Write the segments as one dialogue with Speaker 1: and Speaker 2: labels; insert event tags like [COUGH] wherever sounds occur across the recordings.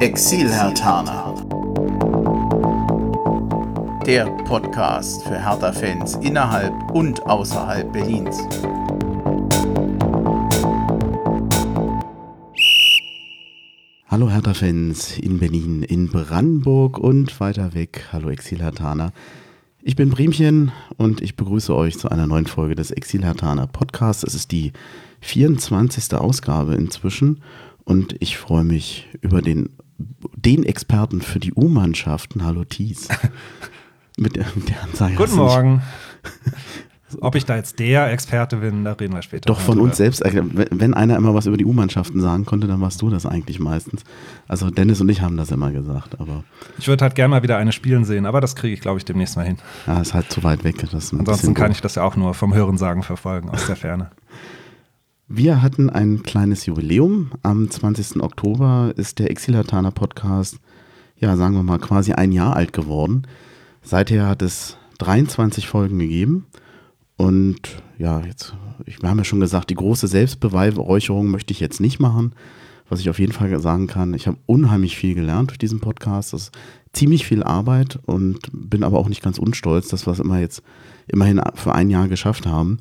Speaker 1: Exil-Hertaner. Der Podcast für Hertha-Fans innerhalb und außerhalb Berlins.
Speaker 2: Hallo Hertha-Fans in Berlin, in Brandenburg und weiter weg. Hallo Exil-Hertaner. Ich bin Bremchen und ich begrüße euch zu einer neuen Folge des Exil-Hertaner Podcasts. Es ist die 24. Ausgabe inzwischen und ich freue mich über den, den Experten für die U-Mannschaften. Hallo Thies. [LAUGHS]
Speaker 3: mit der, mit der Ansage. Guten Morgen. [LAUGHS] Ob ich da jetzt der Experte bin, da reden wir später.
Speaker 2: Doch von uns selbst, äh, wenn einer immer was über die U-Mannschaften sagen konnte, dann warst du das eigentlich meistens. Also Dennis und ich haben das immer gesagt, aber.
Speaker 3: Ich würde halt gerne mal wieder eine spielen sehen, aber das kriege ich, glaube ich, demnächst mal hin.
Speaker 2: Ja, ist halt zu weit weg.
Speaker 3: Ansonsten kann ich das ja auch nur vom Hörensagen verfolgen, aus der Ferne.
Speaker 2: Wir hatten ein kleines Jubiläum. Am 20. Oktober ist der Exilataner Podcast, ja, sagen wir mal, quasi ein Jahr alt geworden. Seither hat es 23 Folgen gegeben. Und ja, jetzt, wir haben ja schon gesagt, die große Selbstbeweihräucherung möchte ich jetzt nicht machen. Was ich auf jeden Fall sagen kann, ich habe unheimlich viel gelernt durch diesen Podcast. Das ist ziemlich viel Arbeit und bin aber auch nicht ganz unstolz, dass wir es immer jetzt immerhin für ein Jahr geschafft haben.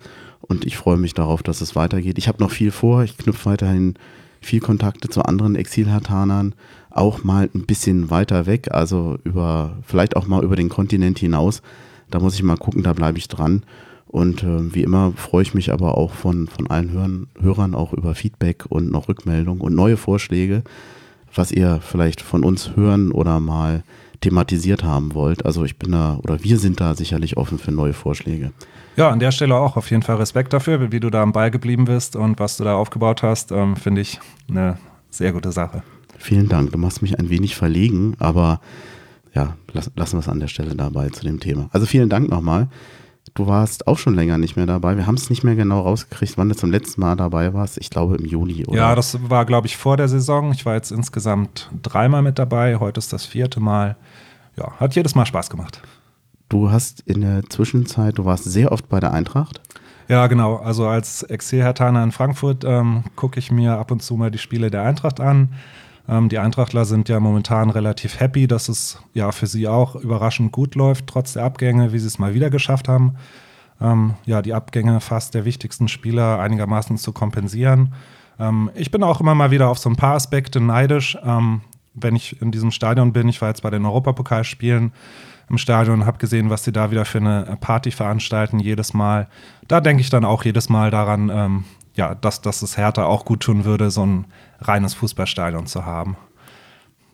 Speaker 2: Und ich freue mich darauf, dass es weitergeht. Ich habe noch viel vor. Ich knüpfe weiterhin viel Kontakte zu anderen Exilhartanern, auch mal ein bisschen weiter weg, also über, vielleicht auch mal über den Kontinent hinaus. Da muss ich mal gucken, da bleibe ich dran. Und äh, wie immer freue ich mich aber auch von, von allen Hörern, Hörern auch über Feedback und noch Rückmeldung und neue Vorschläge, was ihr vielleicht von uns hören oder mal thematisiert haben wollt. Also ich bin da oder wir sind da sicherlich offen für neue Vorschläge.
Speaker 3: Ja, an der Stelle auch auf jeden Fall Respekt dafür, wie du da am Ball geblieben bist und was du da aufgebaut hast, ähm, finde ich eine sehr gute Sache.
Speaker 2: Vielen Dank. Du machst mich ein wenig verlegen, aber ja, lass, lassen wir es an der Stelle dabei zu dem Thema. Also vielen Dank nochmal. Du warst auch schon länger nicht mehr dabei. Wir haben es nicht mehr genau rausgekriegt, wann du zum letzten Mal dabei warst. Ich glaube im Juni, oder?
Speaker 3: Ja, das war, glaube ich, vor der Saison. Ich war jetzt insgesamt dreimal mit dabei. Heute ist das vierte Mal. Ja, hat jedes Mal Spaß gemacht.
Speaker 2: Du hast in der Zwischenzeit, du warst sehr oft bei der Eintracht.
Speaker 3: Ja, genau. Also als Exil-Hertaner in Frankfurt ähm, gucke ich mir ab und zu mal die Spiele der Eintracht an. Ähm, die Eintrachtler sind ja momentan relativ happy, dass es ja für sie auch überraschend gut läuft, trotz der Abgänge, wie sie es mal wieder geschafft haben. Ähm, ja, die Abgänge fast der wichtigsten Spieler einigermaßen zu kompensieren. Ähm, ich bin auch immer mal wieder auf so ein paar Aspekte neidisch. Ähm, wenn ich in diesem Stadion bin, ich war jetzt bei den Europapokalspielen, im Stadion und habe gesehen, was sie da wieder für eine Party veranstalten, jedes Mal. Da denke ich dann auch jedes Mal daran, ähm, ja, dass, dass es Hertha auch gut tun würde, so ein reines Fußballstadion zu haben.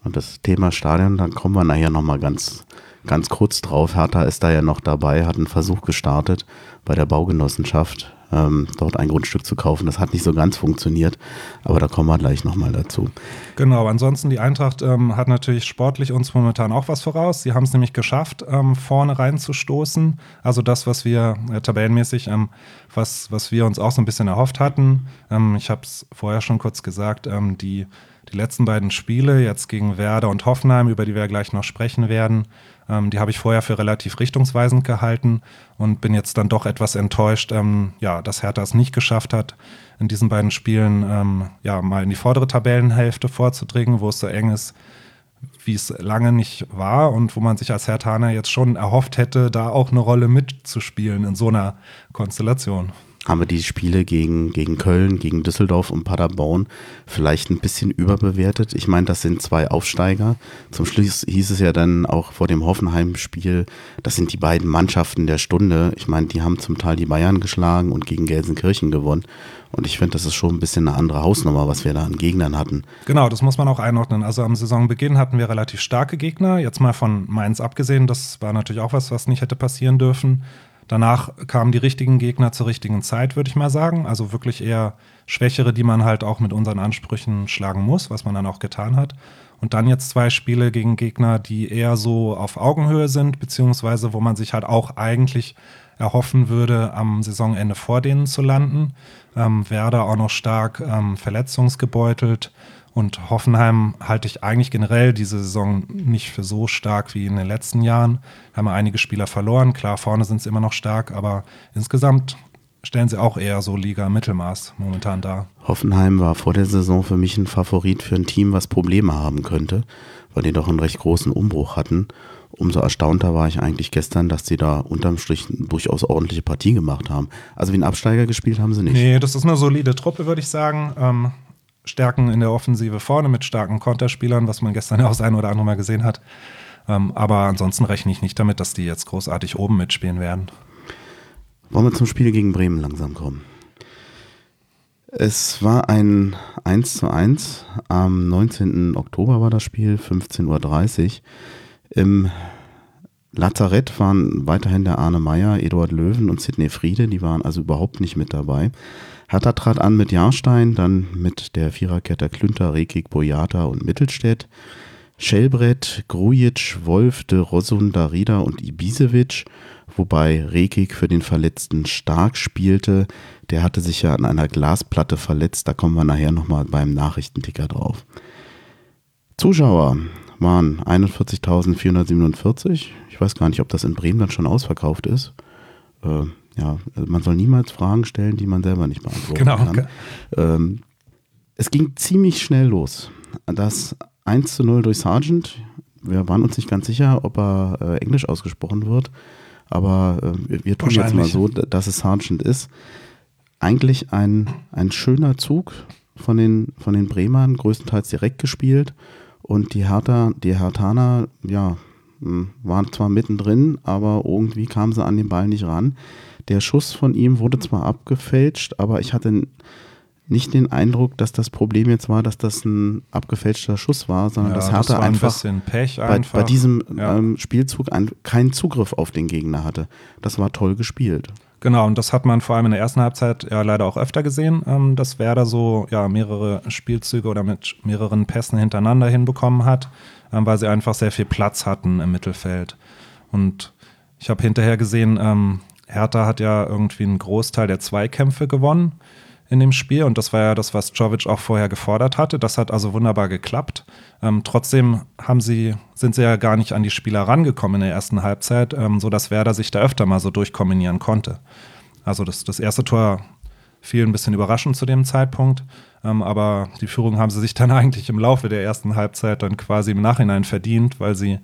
Speaker 2: Und das Thema Stadion, dann kommen wir nachher nochmal ganz, ganz kurz drauf. Hertha ist da ja noch dabei, hat einen Versuch gestartet bei der Baugenossenschaft ähm, dort ein Grundstück zu kaufen. Das hat nicht so ganz funktioniert, aber da kommen wir gleich nochmal dazu.
Speaker 3: Genau, ansonsten die Eintracht ähm, hat natürlich sportlich uns momentan auch was voraus. Sie haben es nämlich geschafft, ähm, vorne reinzustoßen. Also das, was wir äh, tabellenmäßig, ähm, was, was wir uns auch so ein bisschen erhofft hatten. Ähm, ich habe es vorher schon kurz gesagt, ähm, die die letzten beiden Spiele, jetzt gegen Werder und Hoffenheim, über die wir gleich noch sprechen werden, ähm, die habe ich vorher für relativ richtungsweisend gehalten und bin jetzt dann doch etwas enttäuscht, ähm, ja, dass Hertha es nicht geschafft hat, in diesen beiden Spielen ähm, ja, mal in die vordere Tabellenhälfte vorzudringen, wo es so eng ist, wie es lange nicht war und wo man sich als Hertaner jetzt schon erhofft hätte, da auch eine Rolle mitzuspielen in so einer Konstellation
Speaker 2: haben wir die Spiele gegen, gegen Köln, gegen Düsseldorf und Paderborn vielleicht ein bisschen überbewertet. Ich meine, das sind zwei Aufsteiger. Zum Schluss hieß es ja dann auch vor dem Hoffenheim-Spiel, das sind die beiden Mannschaften der Stunde. Ich meine, die haben zum Teil die Bayern geschlagen und gegen Gelsenkirchen gewonnen. Und ich finde, das ist schon ein bisschen eine andere Hausnummer, was wir da an Gegnern hatten.
Speaker 3: Genau, das muss man auch einordnen. Also am Saisonbeginn hatten wir relativ starke Gegner. Jetzt mal von Mainz abgesehen, das war natürlich auch was, was nicht hätte passieren dürfen. Danach kamen die richtigen Gegner zur richtigen Zeit, würde ich mal sagen. Also wirklich eher Schwächere, die man halt auch mit unseren Ansprüchen schlagen muss, was man dann auch getan hat. Und dann jetzt zwei Spiele gegen Gegner, die eher so auf Augenhöhe sind, beziehungsweise wo man sich halt auch eigentlich erhoffen würde, am Saisonende vor denen zu landen. Ähm, Werder auch noch stark ähm, verletzungsgebeutelt. Und Hoffenheim halte ich eigentlich generell diese Saison nicht für so stark wie in den letzten Jahren. Da haben wir einige Spieler verloren. Klar, vorne sind sie immer noch stark, aber insgesamt stellen sie auch eher so Liga-Mittelmaß momentan dar.
Speaker 2: Hoffenheim war vor der Saison für mich ein Favorit für ein Team, was Probleme haben könnte, weil die doch einen recht großen Umbruch hatten. Umso erstaunter war ich eigentlich gestern, dass sie da unterm Strich durchaus ordentliche Partie gemacht haben. Also wie ein Absteiger gespielt haben sie nicht.
Speaker 3: Nee, das ist eine solide Truppe, würde ich sagen. Ähm, Stärken in der Offensive vorne mit starken Konterspielern, was man gestern ja [LAUGHS] auch das ein oder andere Mal gesehen hat. Ähm, aber ansonsten rechne ich nicht damit, dass die jetzt großartig oben mitspielen werden.
Speaker 2: Wollen wir zum Spiel gegen Bremen langsam kommen? Es war ein 1 zu 1. Am 19. Oktober war das Spiel, 15.30 Uhr. Im Lazarett waren weiterhin der Arne Meyer, Eduard Löwen und Sidney Friede. Die waren also überhaupt nicht mit dabei. Hertha trat an mit Jahrstein, dann mit der Viererkette Klünter, Rekik, Boyata und Mittelstädt. Schellbrett, Grujic, Wolf, de Rosun, Darida und Ibisevic, wobei Rekik für den Verletzten stark spielte. Der hatte sich ja an einer Glasplatte verletzt, da kommen wir nachher nochmal beim Nachrichtenticker drauf. Zuschauer waren 41.447. Ich weiß gar nicht, ob das in Bremen dann schon ausverkauft ist. Äh, ja, also man soll niemals Fragen stellen, die man selber nicht beantworten
Speaker 3: genau,
Speaker 2: kann.
Speaker 3: Okay.
Speaker 2: Ähm, es ging ziemlich schnell los. Das 1 zu 0 durch Sargent. Wir waren uns nicht ganz sicher, ob er äh, Englisch ausgesprochen wird, aber äh, wir, tun jetzt mal so, dass es Sargent ist. Eigentlich ein, ein schöner Zug von den, von den Bremern, größtenteils direkt gespielt. Und die Hertha, die Hertaner, ja, waren zwar mittendrin, aber irgendwie kamen sie an den Ball nicht ran. Der Schuss von ihm wurde zwar abgefälscht, aber ich hatte nicht den Eindruck, dass das Problem jetzt war, dass das ein abgefälschter Schuss war, sondern
Speaker 3: Ja,
Speaker 2: dass
Speaker 3: das
Speaker 2: Hertha
Speaker 3: war ein
Speaker 2: einfach,
Speaker 3: Pech
Speaker 2: bei,
Speaker 3: einfach.
Speaker 2: bei diesem
Speaker 3: Ja.
Speaker 2: ähm, Spielzug ein, keinen Zugriff auf den Gegner hatte. Das war toll gespielt.
Speaker 3: Genau, und das hat man vor allem in der ersten Halbzeit ja leider auch öfter gesehen, ähm, dass Werder so ja, mehrere Spielzüge oder mit mehreren Pässen hintereinander hinbekommen hat, ähm, weil sie einfach sehr viel Platz hatten im Mittelfeld. Und ich habe hinterher gesehen, ähm, Hertha hat ja irgendwie einen Großteil der Zweikämpfe gewonnen in dem Spiel und das war ja das, was Jovic auch vorher gefordert hatte. Das hat also wunderbar geklappt. Ähm, trotzdem haben sie, sind sie ja gar nicht an die Spieler rangekommen in der ersten Halbzeit, ähm, sodass Werder sich da öfter mal so durchkombinieren konnte. Also das, das erste Tor fiel ein bisschen überraschend zu dem Zeitpunkt, ähm, aber die Führung haben sie sich dann [LAUGHS] eigentlich im Laufe der ersten Halbzeit dann quasi im Nachhinein verdient, weil sie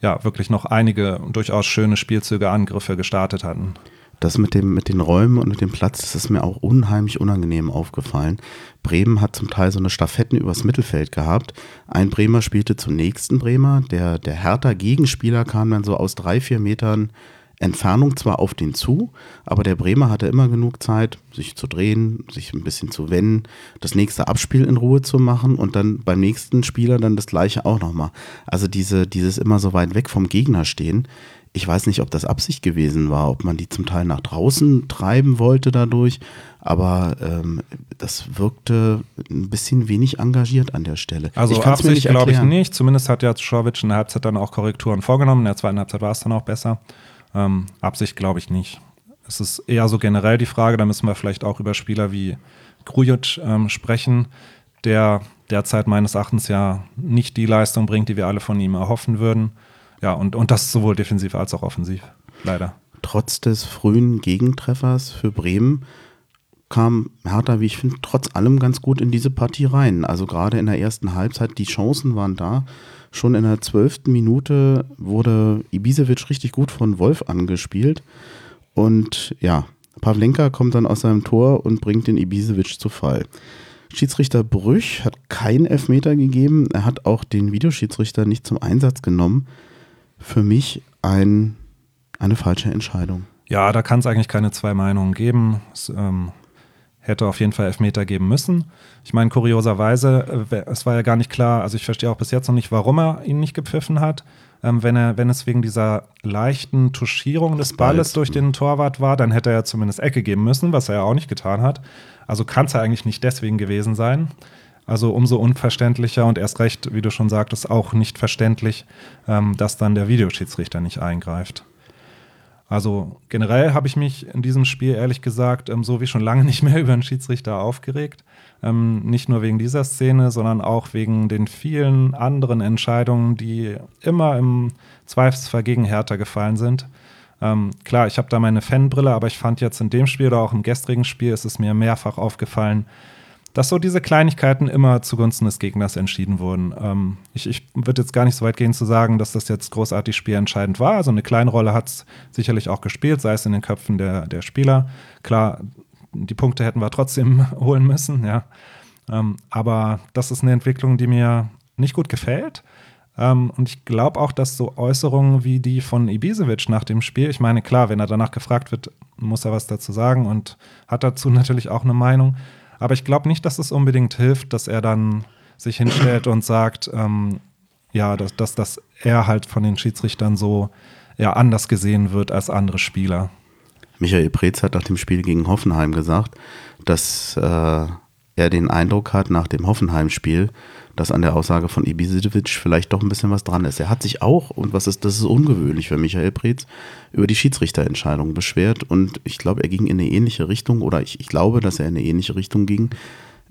Speaker 3: ja wirklich noch einige durchaus schöne Spielzüge, Angriffe gestartet hatten.
Speaker 2: Das mit, dem, mit den Räumen und mit dem Platz, das ist mir auch unheimlich unangenehm aufgefallen. Bremen hat zum Teil so eine Stafetten übers Mittelfeld gehabt. Ein Bremer spielte zum nächsten Bremer. Der, der Hertha-Gegenspieler kam dann so aus drei, vier Metern Entfernung zwar auf den zu, aber der Bremer hatte immer genug Zeit, sich zu drehen, sich ein bisschen zu wenden, das nächste Abspiel in Ruhe zu machen und dann beim nächsten Spieler dann das gleiche auch nochmal. Also diese, dieses immer so weit weg vom Gegner stehen. Ich weiß nicht, ob das Absicht gewesen war, ob man die zum Teil nach draußen treiben wollte dadurch, aber ähm, das wirkte ein bisschen wenig engagiert an der Stelle.
Speaker 3: Also
Speaker 2: Ich
Speaker 3: Absicht glaube ich nicht. Zumindest hat ja Schorwitsch in der Halbzeit dann auch Korrekturen vorgenommen. In der zweiten Halbzeit war es dann auch besser. Ähm, Absicht glaube ich nicht. Es ist eher so generell die Frage, da müssen wir vielleicht auch über Spieler wie Grujic ähm, sprechen, der derzeit meines Erachtens ja nicht die Leistung bringt, die wir alle von ihm erhoffen würden. Ja, und, und das sowohl defensiv als auch offensiv. Leider.
Speaker 2: trotz des frühen Gegentreffers für Bremen kam Hertha, wie ich finde, trotz allem ganz gut in diese Partie rein. Also gerade in der ersten Halbzeit, die Chancen waren da. Schon in der zwölften Minute wurde Ibisevic richtig gut von Wolf angespielt. Und ja, Pavlenka kommt dann aus seinem Tor und bringt den Ibisevic zu Fall. Schiedsrichter Brüch hat keinen Elfmeter gegeben. Er hat auch den Videoschiedsrichter nicht zum Einsatz genommen. Für mich ein, eine falsche Entscheidung.
Speaker 3: Ja, da kann es eigentlich keine zwei Meinungen geben. Es ähm, hätte auf jeden Fall Elfmeter geben müssen. Ich meine, kurioserweise, äh, es war ja gar nicht klar, also ich verstehe auch bis jetzt noch nicht, warum er ihn nicht gepfiffen hat. Ähm, wenn, er, wenn es wegen dieser leichten Tuschierung des Balles durch den Torwart war, dann hätte er zumindest Ecke geben müssen, was er ja auch nicht getan hat. Also kann es ja eigentlich nicht deswegen gewesen sein. Also umso unverständlicher und erst recht, wie du schon sagtest, auch nicht verständlich, ähm, dass dann der Videoschiedsrichter nicht eingreift. Also generell habe ich mich in diesem Spiel ehrlich gesagt ähm, so wie schon lange [LAUGHS] nicht mehr über einen Schiedsrichter aufgeregt. Ähm, nicht nur wegen dieser Szene, sondern auch wegen den vielen anderen Entscheidungen, die immer im Zweifelsfall gegen Hertha gefallen sind. Ähm, klar, ich habe da meine Fanbrille, aber ich fand jetzt in dem Spiel oder auch im gestrigen Spiel ist es mir mehrfach aufgefallen, dass so diese Kleinigkeiten immer zugunsten des Gegners entschieden wurden. Ähm, ich ich würde jetzt gar nicht so weit gehen zu sagen, dass das jetzt großartig spielentscheidend war. Also eine kleine Rolle hat es sicherlich auch gespielt, sei es in den Köpfen der, der Spieler. Klar, die Punkte hätten wir trotzdem [LAUGHS] holen müssen, ja. Ähm, aber das ist eine Entwicklung, die mir nicht gut gefällt. Ähm, und ich glaube auch, dass so Äußerungen wie die von Ibisevic nach dem Spiel, ich meine, klar, wenn er danach gefragt wird, muss er was dazu sagen und hat dazu [LAUGHS] natürlich auch eine Meinung. Aber ich glaube nicht, dass es unbedingt hilft, dass er dann sich hinstellt und sagt, ähm, ja, dass, dass, dass er halt von den Schiedsrichtern so ja, anders gesehen wird als andere Spieler.
Speaker 2: Michael Preetz hat nach dem Spiel gegen Hoffenheim gesagt, dass äh, er den Eindruck hat nach dem Hoffenheim-Spiel, dass an der Aussage von Ibisevic vielleicht doch ein bisschen was dran ist. Er hat sich auch, und was ist, das ist ungewöhnlich für Michael Preetz, über die Schiedsrichterentscheidung beschwert und ich glaube, er ging in eine ähnliche Richtung oder ich, ich glaube, dass er in eine ähnliche Richtung ging.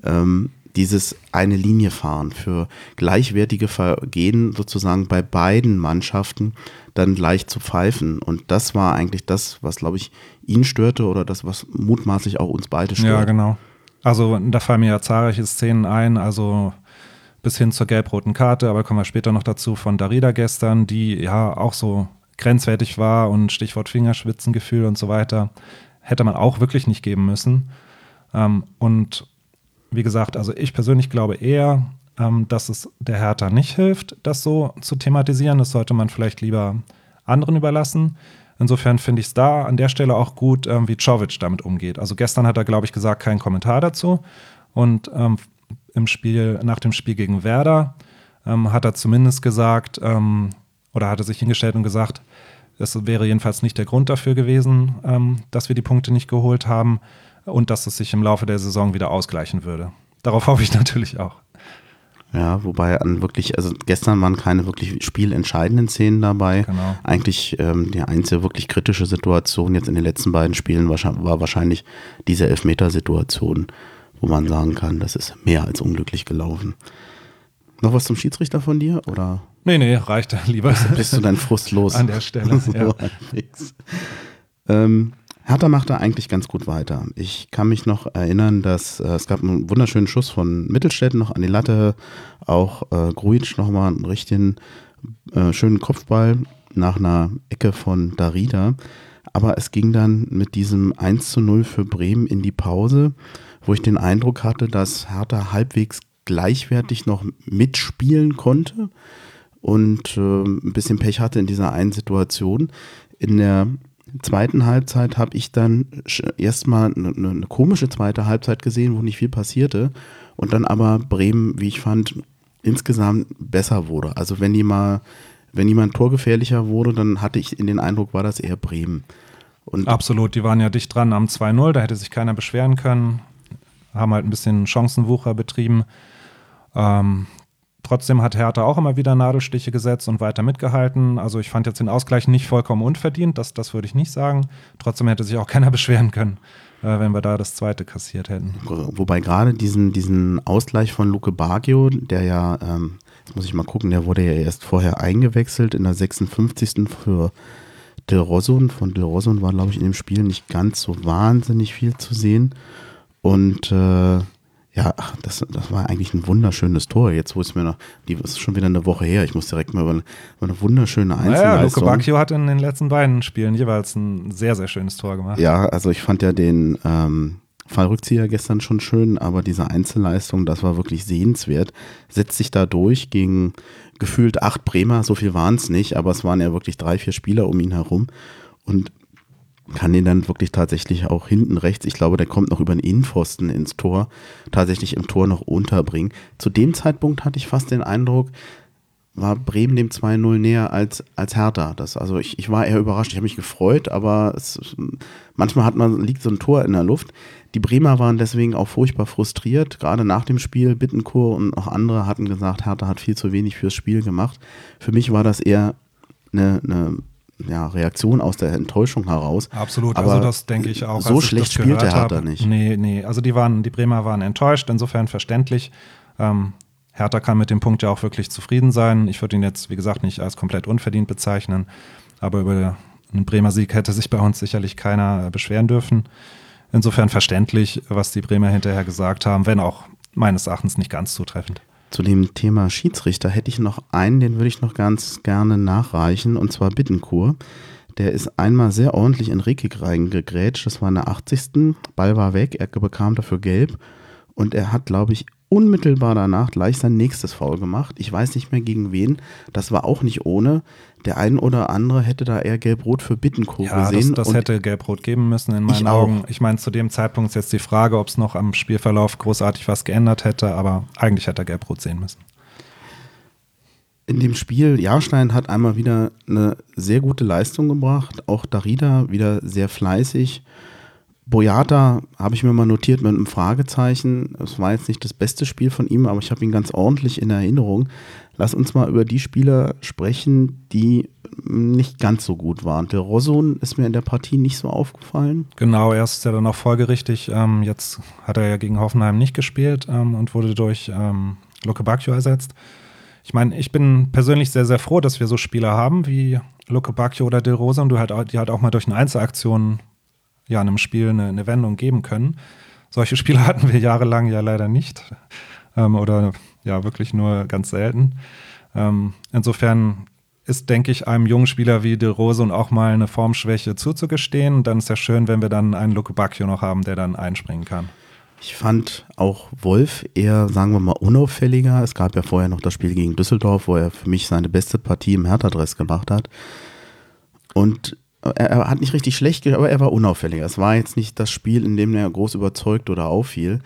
Speaker 2: Ähm, dieses eine Linie fahren für gleichwertige Vergehen sozusagen bei beiden Mannschaften dann gleich zu pfeifen. Und das war eigentlich das, was, glaube ich, ihn störte oder das, was mutmaßlich auch uns beide stört.
Speaker 3: Ja, genau. Also da fallen mir ja zahlreiche Szenen ein, also bis hin zur gelb-roten Karte, aber kommen wir später noch dazu von Darida gestern, die ja auch so grenzwertig war und Stichwort Fingerschwitzengefühl und so weiter, hätte man auch wirklich nicht geben müssen. Ähm, und wie gesagt, also ich persönlich glaube eher, ähm, dass es der Hertha nicht hilft, das so zu thematisieren. Das sollte man vielleicht lieber anderen überlassen. Insofern finde ich es da an der Stelle auch gut, ähm, wie Czovic damit umgeht. Also gestern hat er, glaube ich, gesagt, keinen Kommentar dazu. Und ähm, im Spiel, nach dem Spiel gegen Werder ähm, hat er zumindest gesagt, ähm, oder hat er sich hingestellt und gesagt, es wäre jedenfalls nicht der Grund dafür gewesen, ähm, dass wir die Punkte nicht geholt haben und dass es sich im Laufe der Saison wieder ausgleichen würde. Darauf hoffe ich [LAUGHS] natürlich auch.
Speaker 2: Ja, wobei an wirklich, also gestern waren keine wirklich spielentscheidenden Szenen dabei. Genau. Eigentlich ähm, die einzige wirklich kritische Situation jetzt in den letzten beiden Spielen war, war wahrscheinlich diese Elfmetersituation, wo man sagen kann, das ist mehr als unglücklich gelaufen. Noch was zum Schiedsrichter von dir? Oder?
Speaker 3: Nee, nee, reicht lieber.
Speaker 2: Bist du dein Frust los?
Speaker 3: An der Stelle. [LAUGHS] so ja.
Speaker 2: ähm, Hertha macht da eigentlich ganz gut weiter. Ich kann mich noch erinnern, dass äh, es gab einen wunderschönen Schuss von Mittelstädt noch an die Latte. Auch äh, Gruitsch nochmal einen richtigen äh, schönen Kopfball nach einer Ecke von Darida. Aber es ging dann mit diesem 1 zu 0 für Bremen in die Pause, wo ich den Eindruck hatte, dass Hertha halbwegs gleichwertig noch mitspielen konnte und äh, ein bisschen Pech hatte in dieser einen Situation. In der zweiten Halbzeit habe ich dann erstmal eine, eine komische zweite Halbzeit gesehen, wo nicht viel passierte. Und dann aber Bremen, wie ich fand, insgesamt besser wurde. Also wenn die mal, wenn jemand torgefährlicher wurde, dann hatte ich in den Eindruck, war das eher Bremen.
Speaker 3: Und Absolut, die waren ja dicht dran am 2-0, da hätte sich keiner beschweren können. Haben halt ein bisschen Chancenwucher betrieben. Ähm, Trotzdem hat Hertha auch immer wieder Nadelstiche gesetzt und weiter mitgehalten. Also ich fand jetzt den Ausgleich nicht vollkommen unverdient, das, das würde ich nicht sagen. Trotzdem hätte sich auch keiner [LAUGHS] beschweren können, äh, wenn wir da das zweite kassiert hätten.
Speaker 2: Wobei gerade diesen, diesen Ausgleich von Luke Baggio, der ja, ähm, jetzt muss ich mal gucken, der wurde ja erst vorher eingewechselt in der 56. für Del Rosun. Von Del Rosun war, glaube ich, in dem Spiel nicht ganz so wahnsinnig viel zu sehen. Und äh, ja, ach, das, das war eigentlich ein wunderschönes Tor. Jetzt, wo es mir noch, die ist schon wieder eine Woche her. Ich muss direkt mal über eine, über eine wunderschöne Einzelleistung. Ja,
Speaker 3: Luke Bacchio hat in den letzten beiden Spielen jeweils ein sehr, sehr schönes Tor gemacht.
Speaker 2: Ja, also ich fand ja den ähm, Fallrückzieher gestern schon schön, aber diese Einzelleistung, das war wirklich sehenswert. Setzt sich da durch gegen gefühlt acht Bremer, so viel waren es nicht, aber es waren ja wirklich drei, vier Spieler um ihn herum. Und kann den dann wirklich tatsächlich auch hinten rechts, ich glaube, der kommt noch über den Innenpfosten ins Tor, tatsächlich im Tor noch unterbringen. Zu dem Zeitpunkt hatte ich fast den Eindruck, war Bremen dem 2-0 näher als, als Hertha. Das, also ich, ich war eher überrascht. Ich habe mich gefreut, aber es, manchmal hat man, liegt so ein Tor in der Luft. Die Bremer waren deswegen auch furchtbar frustriert. Gerade nach dem Spiel, Bittenkur und auch andere hatten gesagt, Hertha hat viel zu wenig fürs Spiel gemacht. Für mich war das eher eine, eine ja, Reaktion aus der Enttäuschung heraus.
Speaker 3: Absolut, also Aber also das denke ich auch.
Speaker 2: So schlecht spielt der Hertha nicht.
Speaker 3: Nee, nee, also die waren, die Bremer waren enttäuscht, insofern verständlich. Ähm, Hertha kann mit dem Punkt ja auch wirklich zufrieden sein. Ich würde ihn jetzt, wie gesagt, nicht als komplett unverdient bezeichnen, aber über ein Bremer Sieg hätte sich bei uns sicherlich keiner beschweren dürfen. Insofern verständlich, was die Bremer hinterher gesagt haben, wenn auch meines Erachtens nicht ganz zutreffend.
Speaker 2: Zu dem Thema Schiedsrichter hätte ich noch einen, den würde ich noch ganz gerne nachreichen, und zwar Bittenkur. Der ist einmal sehr ordentlich in Rekik reingegrätscht. Das war in der 80. Ball war weg, er bekam dafür gelb. Und er hat, glaube ich, unmittelbar danach gleich sein nächstes Foul gemacht. Ich weiß nicht mehr gegen wen. Das war auch nicht ohne. Der ein oder andere hätte da eher Gelb-Rot für Bittencourt
Speaker 3: ja,
Speaker 2: gesehen.
Speaker 3: Das, das hätte Gelb-Rot geben müssen in meinen
Speaker 2: ich
Speaker 3: Augen.
Speaker 2: Auch.
Speaker 3: Ich meine, zu dem Zeitpunkt ist jetzt die Frage, ob es noch am Spielverlauf großartig was geändert hätte, aber eigentlich hätte er Gelb-Rot sehen müssen.
Speaker 2: In dem Spiel, Jahrstein hat einmal wieder eine sehr gute Leistung gebracht. Auch Darida wieder sehr fleißig. Boyata habe ich mir mal notiert mit einem Fragezeichen. Es war jetzt nicht das beste Spiel von ihm, aber ich habe ihn ganz ordentlich in Erinnerung. Lass uns mal über die Spieler sprechen, die nicht ganz so gut waren. Der Rosun ist mir in der Partie nicht so aufgefallen.
Speaker 3: Genau, er ist ja dann auch folgerichtig. Ähm, jetzt hat er ja gegen Hoffenheim nicht gespielt ähm, und wurde durch ähm, Luke Bacchio ersetzt. Ich meine, ich bin persönlich sehr, sehr froh, dass wir so Spieler haben wie Luke Bacchio oder Del du halt, die halt auch mal durch eine Einzelaktion ja, einem Spiel eine, eine Wendung geben können. Solche Spiele [LAUGHS] hatten wir jahrelang ja leider nicht. Ähm, oder ja, wirklich nur ganz selten. Ähm, insofern ist, denke ich, einem jungen Spieler wie De Rose und auch mal eine Formschwäche zuzugestehen. Dann ist ja schön, wenn wir dann einen Luke Bacchio noch haben, der dann einspringen kann.
Speaker 2: Ich fand auch Wolf eher, sagen wir mal, unauffälliger. Es gab ja vorher noch das Spiel gegen Düsseldorf, wo er für mich seine beste Partie im Hertha-Dress gemacht hat. Und er, hat nicht richtig schlecht, aber er war unauffälliger. Es war jetzt nicht das Spiel, in dem er groß überzeugt oder auffiel.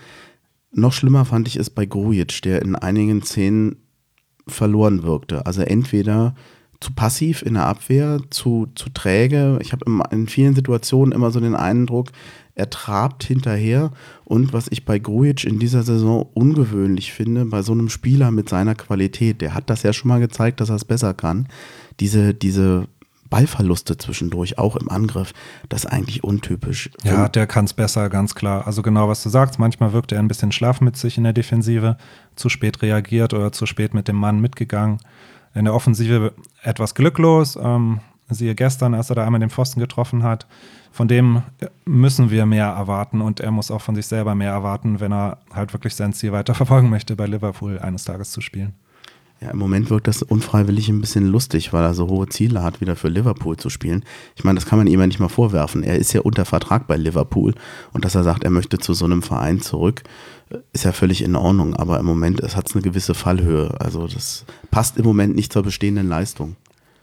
Speaker 2: Noch schlimmer fand ich es bei Grujic, der in einigen Szenen verloren wirkte. Also entweder zu passiv in der Abwehr, zu, zu träge. Ich habe in vielen Situationen immer so den Eindruck, er trabt hinterher. Und was ich bei Grujic in dieser Saison ungewöhnlich finde, bei so einem Spieler mit seiner Qualität, der hat das ja schon mal gezeigt, dass er es besser kann, diese, diese Ballverluste zwischendurch, auch im Angriff, das ist eigentlich untypisch.
Speaker 3: Ja, der kann es besser, ganz klar. Also genau, was du sagst, manchmal wirkt er ein bisschen schlaff mit sich in der Defensive, zu spät reagiert oder zu spät mit dem Mann mitgegangen. In der Offensive etwas glücklos, ähm, siehe gestern, als er da einmal den Pfosten getroffen hat. Von dem müssen wir mehr erwarten und er muss auch von sich selber mehr erwarten, wenn er halt wirklich sein Ziel weiter verfolgen [LAUGHS] möchte, bei Liverpool eines Tages zu spielen.
Speaker 2: Ja, im Moment wirkt das unfreiwillig ein bisschen lustig, weil er so hohe Ziele hat, wieder für Liverpool zu spielen. Ich meine, das kann man ihm ja nicht mal vorwerfen. Er ist ja unter Vertrag bei Liverpool und dass er sagt, er möchte zu so einem Verein zurück, ist ja völlig in Ordnung. Aber im Moment hat es eine gewisse Fallhöhe. Also das passt im Moment nicht zur bestehenden Leistung.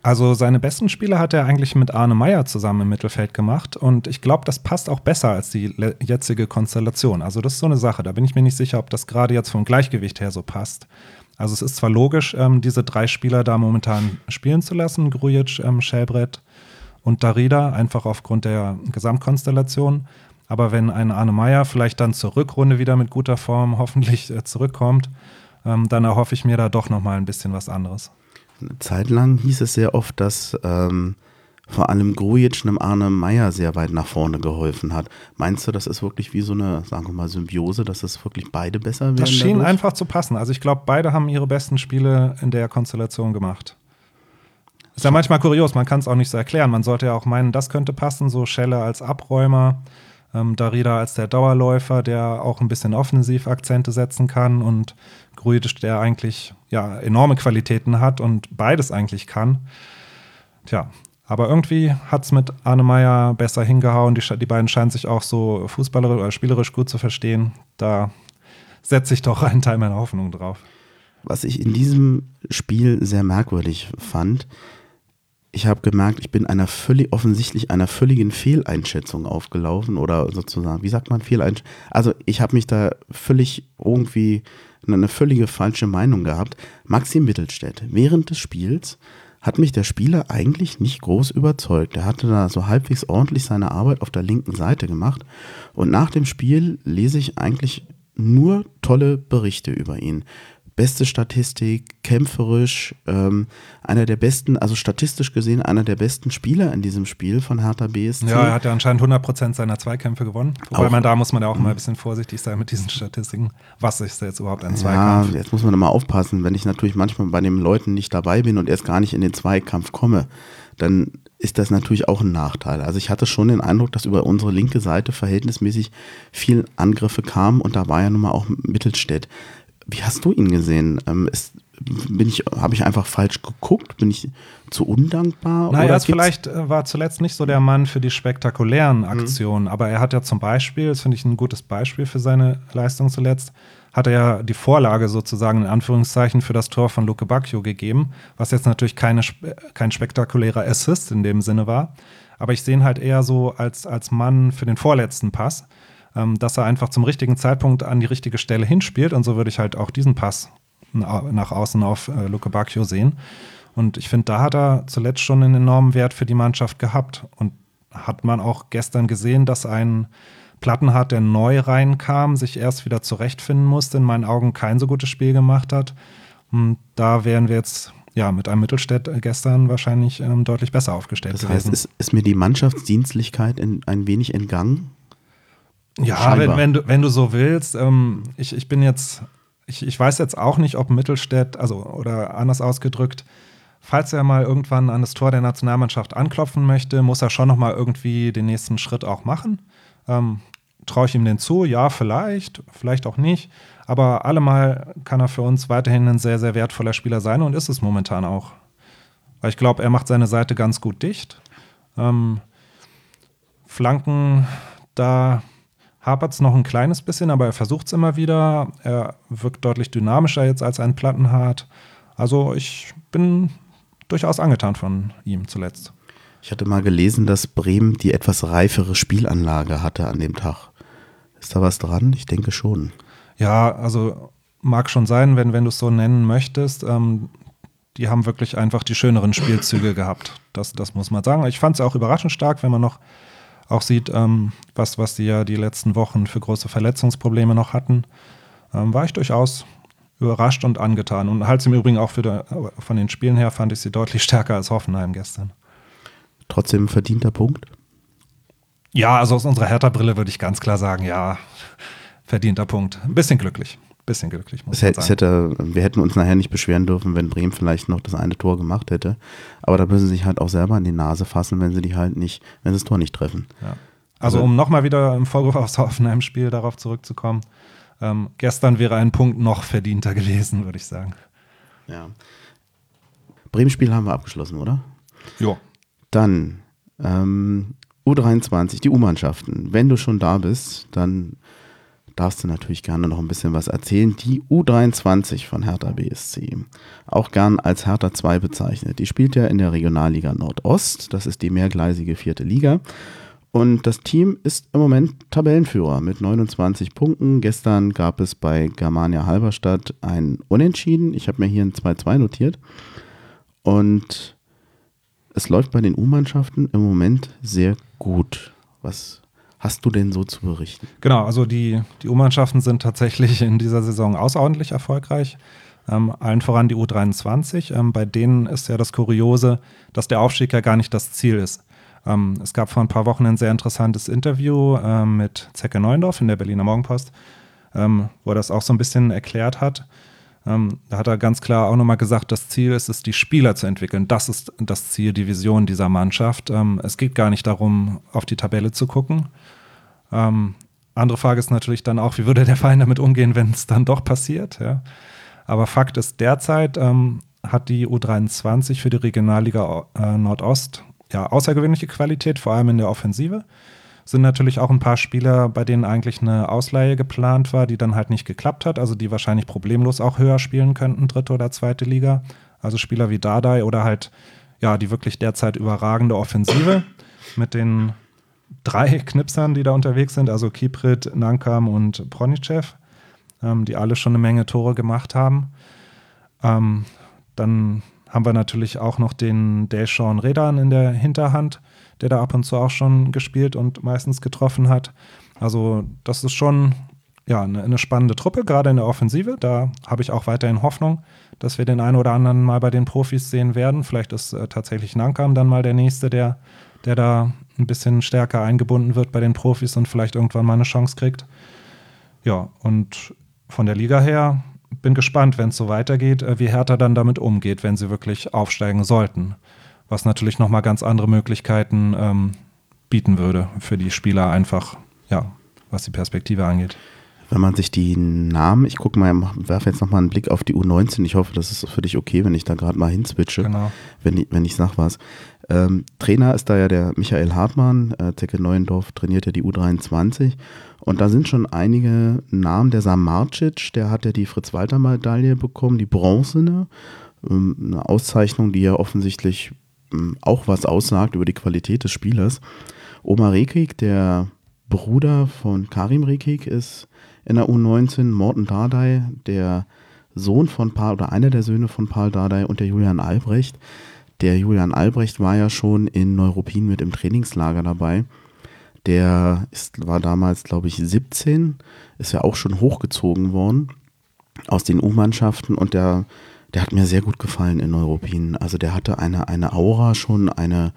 Speaker 3: Also seine besten Spiele hat er eigentlich mit Arne Meyer zusammen im Mittelfeld gemacht und ich glaube, das passt auch besser als die jetzige Konstellation. Also das ist so eine Sache, da bin ich mir nicht sicher, ob das gerade jetzt vom Gleichgewicht her so passt. Also es ist zwar logisch, ähm, diese drei Spieler da momentan spielen zu lassen, Grujic, ähm, Schellbrett und Darida, einfach aufgrund der Gesamtkonstellation. Aber wenn ein Arne Meyer vielleicht dann zur Rückrunde wieder mit guter Form hoffentlich äh, zurückkommt, ähm, dann erhoffe ich mir da doch noch mal ein bisschen was anderes.
Speaker 2: Eine Zeit lang hieß es sehr oft, dass ähm, vor allem Grujic einem Arne Meyer sehr weit nach vorne geholfen hat. Meinst du, das ist wirklich wie so eine, sagen wir mal, Symbiose, dass es wirklich beide besser werden?
Speaker 3: Das schien dadurch? einfach zu passen. Also ich glaube, beide haben ihre besten Spiele in der Konstellation gemacht. Ist ja manchmal kurios, man kann es auch nicht so erklären. Man sollte ja auch meinen, das könnte passen, so Schelle als Abräumer, ähm, Darida als der Dauerläufer, der auch ein bisschen offensiv Akzente setzen kann und Grujic, der eigentlich ja enorme Qualitäten hat und beides eigentlich kann. Tja, aber irgendwie hat es mit Arne Meyer besser hingehauen. Die, die beiden scheinen sich auch so fußballerisch oder spielerisch gut zu verstehen. Da setze ich doch einen Teil meiner Hoffnung drauf.
Speaker 2: Was ich in diesem Spiel sehr merkwürdig fand, ich habe gemerkt, ich bin einer völlig offensichtlich einer völligen Fehleinschätzung aufgelaufen oder sozusagen, wie sagt man Fehleinschätzung? Also ich habe mich da völlig irgendwie eine völlige falsche Meinung gehabt. Maxim Mittelstädt während des Spiels hat mich der Spieler eigentlich nicht groß überzeugt. Er hatte da so halbwegs ordentlich seine Arbeit auf der linken Seite gemacht. Und nach dem Spiel lese ich eigentlich nur tolle Berichte über ihn beste Statistik, kämpferisch, ähm, einer der besten, also statistisch gesehen, einer der besten Spieler in diesem Spiel von Hertha BSC.
Speaker 3: Ja, er hat ja anscheinend 100% seiner Zweikämpfe gewonnen. Wobei auch, man da muss man ja auch mal ein bisschen vorsichtig sein mit diesen Statistiken. Was ist jetzt überhaupt ein Zweikampf?
Speaker 2: Ja, jetzt muss man mal aufpassen, wenn ich natürlich manchmal bei den Leuten nicht dabei bin und erst gar nicht in den Zweikampf komme dann ist das natürlich auch ein Nachteil. Also ich hatte schon den Eindruck, dass über unsere linke Seite verhältnismäßig viel Angriffe kamen und da war ja nun mal auch Mittelstädt. Wie hast du ihn gesehen? Ähm, ist, bin ich, habe ich einfach falsch geguckt? Bin ich zu undankbar?
Speaker 3: Naja, es vielleicht äh, war zuletzt nicht so der Mann für die spektakulären mhm. Aktionen, mhm. aber er hat ja zum Beispiel, das finde ich ein gutes Beispiel für seine Leistung zuletzt, hat er ja die Vorlage sozusagen in Anführungszeichen für das Tor von Luke Bacchio gegeben, was jetzt natürlich keine, kein spektakulärer Assist in dem Sinne war. Aber ich sehe ihn halt eher so als, als Mann für den vorletzten Pass, dass er einfach zum richtigen Zeitpunkt an die richtige Stelle hinspielt. Und so würde ich halt auch diesen Pass nach außen auf äh, Luke Bacchio sehen. Und ich finde, da hat er zuletzt schon einen enormen Wert für die Mannschaft gehabt. Und hat man auch gestern gesehen, dass ein Plattenhardt, der neu reinkam, sich erst wieder zurechtfinden musste, in meinen Augen kein so gutes Spiel gemacht hat. Und da wären wir jetzt ja mit einem Mittelstädt gestern wahrscheinlich ähm, deutlich besser aufgestellt
Speaker 2: das heißt, gewesen. Ist, ist mir die Mannschaftsdienstlichkeit in, ein wenig entgangen?
Speaker 3: Ja, wenn, wenn, du, wenn du so willst. Ähm, ich, ich bin jetzt, ich, ich weiß jetzt auch nicht, ob Mittelstädt, also oder anders ausgedrückt, falls er mal irgendwann an das Tor der Nationalmannschaft anklopfen möchte, muss er schon noch mal irgendwie den nächsten Schritt auch machen. Ähm, Traue ich ihm den zu? Ja, vielleicht, vielleicht auch nicht. Aber allemal kann er für uns weiterhin ein sehr, sehr wertvoller Spieler sein und ist es momentan auch. Weil ich glaube, er macht seine Seite ganz gut dicht. Ähm, Flanken, da hapert es noch ein kleines bisschen, aber er versucht es immer wieder. Er wirkt deutlich dynamischer jetzt als ein Plattenhart. Also ich bin durchaus angetan von ihm zuletzt.
Speaker 2: Ich hatte mal gelesen, dass Bremen die etwas reifere Spielanlage hatte an dem Tag. Ist da was dran? Ich denke schon.
Speaker 3: Ja, also mag schon sein, wenn, wenn du es so nennen möchtest. Ähm, die haben wirklich einfach die schöneren Spielzüge gehabt. Das, das muss man sagen. Ich fand es auch überraschend stark, wenn man noch auch sieht, ähm, was, was die ja die letzten Wochen für große Verletzungsprobleme noch hatten. Ähm, war ich durchaus überrascht und angetan. Und halt im Übrigen auch für von den Spielen her fand ich sie deutlich stärker als Hoffenheim gestern.
Speaker 2: Trotzdem verdienter Punkt?
Speaker 3: Ja, also aus unserer Hertha-Brille würde ich ganz klar sagen, ja, verdienter Punkt. Ein bisschen glücklich. Bisschen glücklich,
Speaker 2: muss man Hätte, wir hätten uns nachher nicht beschweren dürfen, wenn Bremen vielleicht noch das eine Tor gemacht hätte. Aber da müssen sie sich halt auch selber in die Nase fassen, wenn sie die halt nicht, wenn sie das Tor nicht treffen.
Speaker 3: Ja. Also, also um nochmal wieder im Vorwurf aufs Hoffenheim-Spiel darauf zurückzukommen. Ähm, gestern wäre ein Punkt noch verdienter gewesen, würde ich sagen.
Speaker 2: Ja. Bremen-Spiel haben wir abgeschlossen, oder?
Speaker 3: Ja.
Speaker 2: Dann ähm, U23, die U-Mannschaften. Wenn du schon da bist, dann darfst du natürlich gerne noch ein bisschen was erzählen. Die U23 von Hertha BSC, auch gern als Hertha 2 bezeichnet. Die spielt ja in der Regionalliga Nordost, das ist die mehrgleisige vierte Liga. Und das Team ist im Moment Tabellenführer mit 29 Punkten. Gestern gab es bei Germania Halberstadt ein Unentschieden. Ich habe mir hier ein 2-2 notiert. Und es läuft bei den U-Mannschaften im Moment sehr gut. Was hast du denn so zu berichten?
Speaker 3: Genau, also die, die U-Mannschaften sind tatsächlich in dieser Saison außerordentlich erfolgreich. Ähm, allen voran die U23. Ähm, bei denen ist ja das Kuriose, dass der Aufstieg ja gar nicht das Ziel ist. Ähm, es gab vor ein paar Wochen ein sehr interessantes Interview äh, mit Zecke Neundorf in der Berliner Morgenpost, ähm, wo er das auch so ein bisschen erklärt hat. Ähm, da hat er ganz klar auch nochmal gesagt, das Ziel ist es, die Spieler zu entwickeln. Das ist das Ziel, die Vision dieser Mannschaft. Ähm, es geht gar nicht darum, auf die Tabelle zu gucken. Ähm, andere Frage ist natürlich dann auch, wie würde der Verein damit umgehen, wenn es dann doch passiert. Ja? Aber Fakt ist, derzeit ähm, hat die U23 für die Regionalliga äh, Nordost ja außergewöhnliche Qualität, vor allem in der Offensive sind natürlich auch ein paar Spieler, bei denen eigentlich eine Ausleihe geplant war, die dann halt nicht geklappt hat, also die wahrscheinlich problemlos auch höher spielen könnten, dritte oder zweite Liga. Also Spieler wie Dardai oder halt, ja, die wirklich derzeit überragende Offensive mit den drei Knipsern, die da unterwegs sind, also Kiprit, Nankam und Pronichev, ähm, die alle schon eine Menge Tore gemacht haben. Ähm, dann haben wir natürlich auch noch den Deshaun Redan in der Hinterhand, der da ab und zu auch schon gespielt und meistens getroffen hat. Also das ist schon ja, eine, eine spannende Truppe, gerade in der Offensive. Da habe ich auch weiterhin Hoffnung, dass wir den einen oder anderen mal bei den Profis sehen werden. Vielleicht ist äh, tatsächlich Nankam dann mal der Nächste, der, der da ein bisschen stärker eingebunden wird bei den Profis und vielleicht irgendwann mal eine Chance kriegt. Ja, und von der Liga her bin gespannt, wenn es so weitergeht, äh, wie Hertha dann damit umgeht, wenn sie wirklich aufsteigen sollten. was natürlich nochmal ganz andere Möglichkeiten ähm, bieten würde für die Spieler einfach, ja, was die Perspektive angeht.
Speaker 2: Wenn man sich die Namen, ich gucke mal, werfe jetzt nochmal einen Blick auf die U19. Ich hoffe, das ist für dich okay, wenn ich da gerade mal hinswitche,
Speaker 3: Genau.
Speaker 2: wenn, ich- wenn ich sag was. Ähm, Trainer ist da ja der Michael Hartmann, äh, Zecke Neuendorf trainiert ja die U23 und da sind schon einige Namen, der Sam Marcic, der hat ja die Fritz-Walter-Medaille bekommen, die bronzene, ähm, eine Auszeichnung, die ja offensichtlich ähm, auch was aussagt über die Qualität des Spielers. Omar Rekik, der Bruder von Karim Rekik, ist in der U19, Morten Dardai, der Sohn von Paul oder einer der Söhne von Paul Dardai und der Julian Albrecht. Der Julian Albrecht war ja schon in Neuruppin mit im Trainingslager dabei. Der ist, war damals, glaube ich, 17, ist ja auch schon hochgezogen worden aus den U-Mannschaften und der, der hat mir sehr gut gefallen in Neuruppin. Also der hatte eine, eine Aura schon, eine,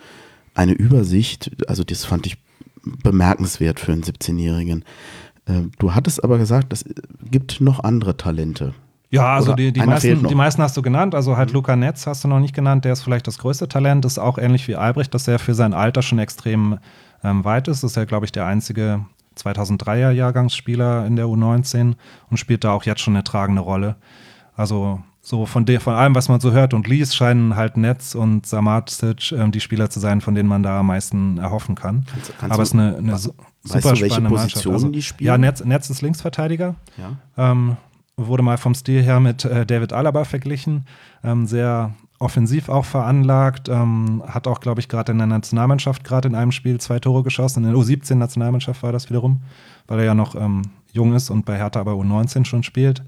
Speaker 2: eine Übersicht. Also das fand ich bemerkenswert für einen 17-Jährigen. Äh, Du hattest aber gesagt, es gibt noch andere Talente.
Speaker 3: Ja, also die, die, meisten, die meisten hast du genannt. Also halt Luca Netz hast du noch nicht genannt. Der ist vielleicht das größte Talent. Ist auch ähnlich wie Albrecht, dass er für sein Alter schon extrem ähm, weit ist. Ist ja, glaube ich, der einzige 2003er Jahrgangsspieler in der U19 und spielt da auch jetzt schon eine tragende Rolle. Also so von, der, von allem, was man so hört und liest, scheinen halt Netz und Samacic ähm, die Spieler zu sein, von denen man da am meisten erhoffen kann.
Speaker 2: Kannst- kannst
Speaker 3: Aber es ist eine, eine
Speaker 2: weißt
Speaker 3: super
Speaker 2: du, welche
Speaker 3: spannende Mannschaft.
Speaker 2: Positionen
Speaker 3: Also,
Speaker 2: die spielen?
Speaker 3: Ja, Netz, Netz ist Linksverteidiger.
Speaker 2: Ja.
Speaker 3: Ähm, wurde mal vom Stil her mit äh, David Alaba verglichen. Ähm, sehr offensiv auch veranlagt. Ähm, hat auch, glaube ich, gerade in der Nationalmannschaft gerade in einem Spiel zwei Tore geschossen. In der U17-Nationalmannschaft war das wiederum, weil er ja noch ähm, jung ist und bei Hertha aber U19 schon spielt.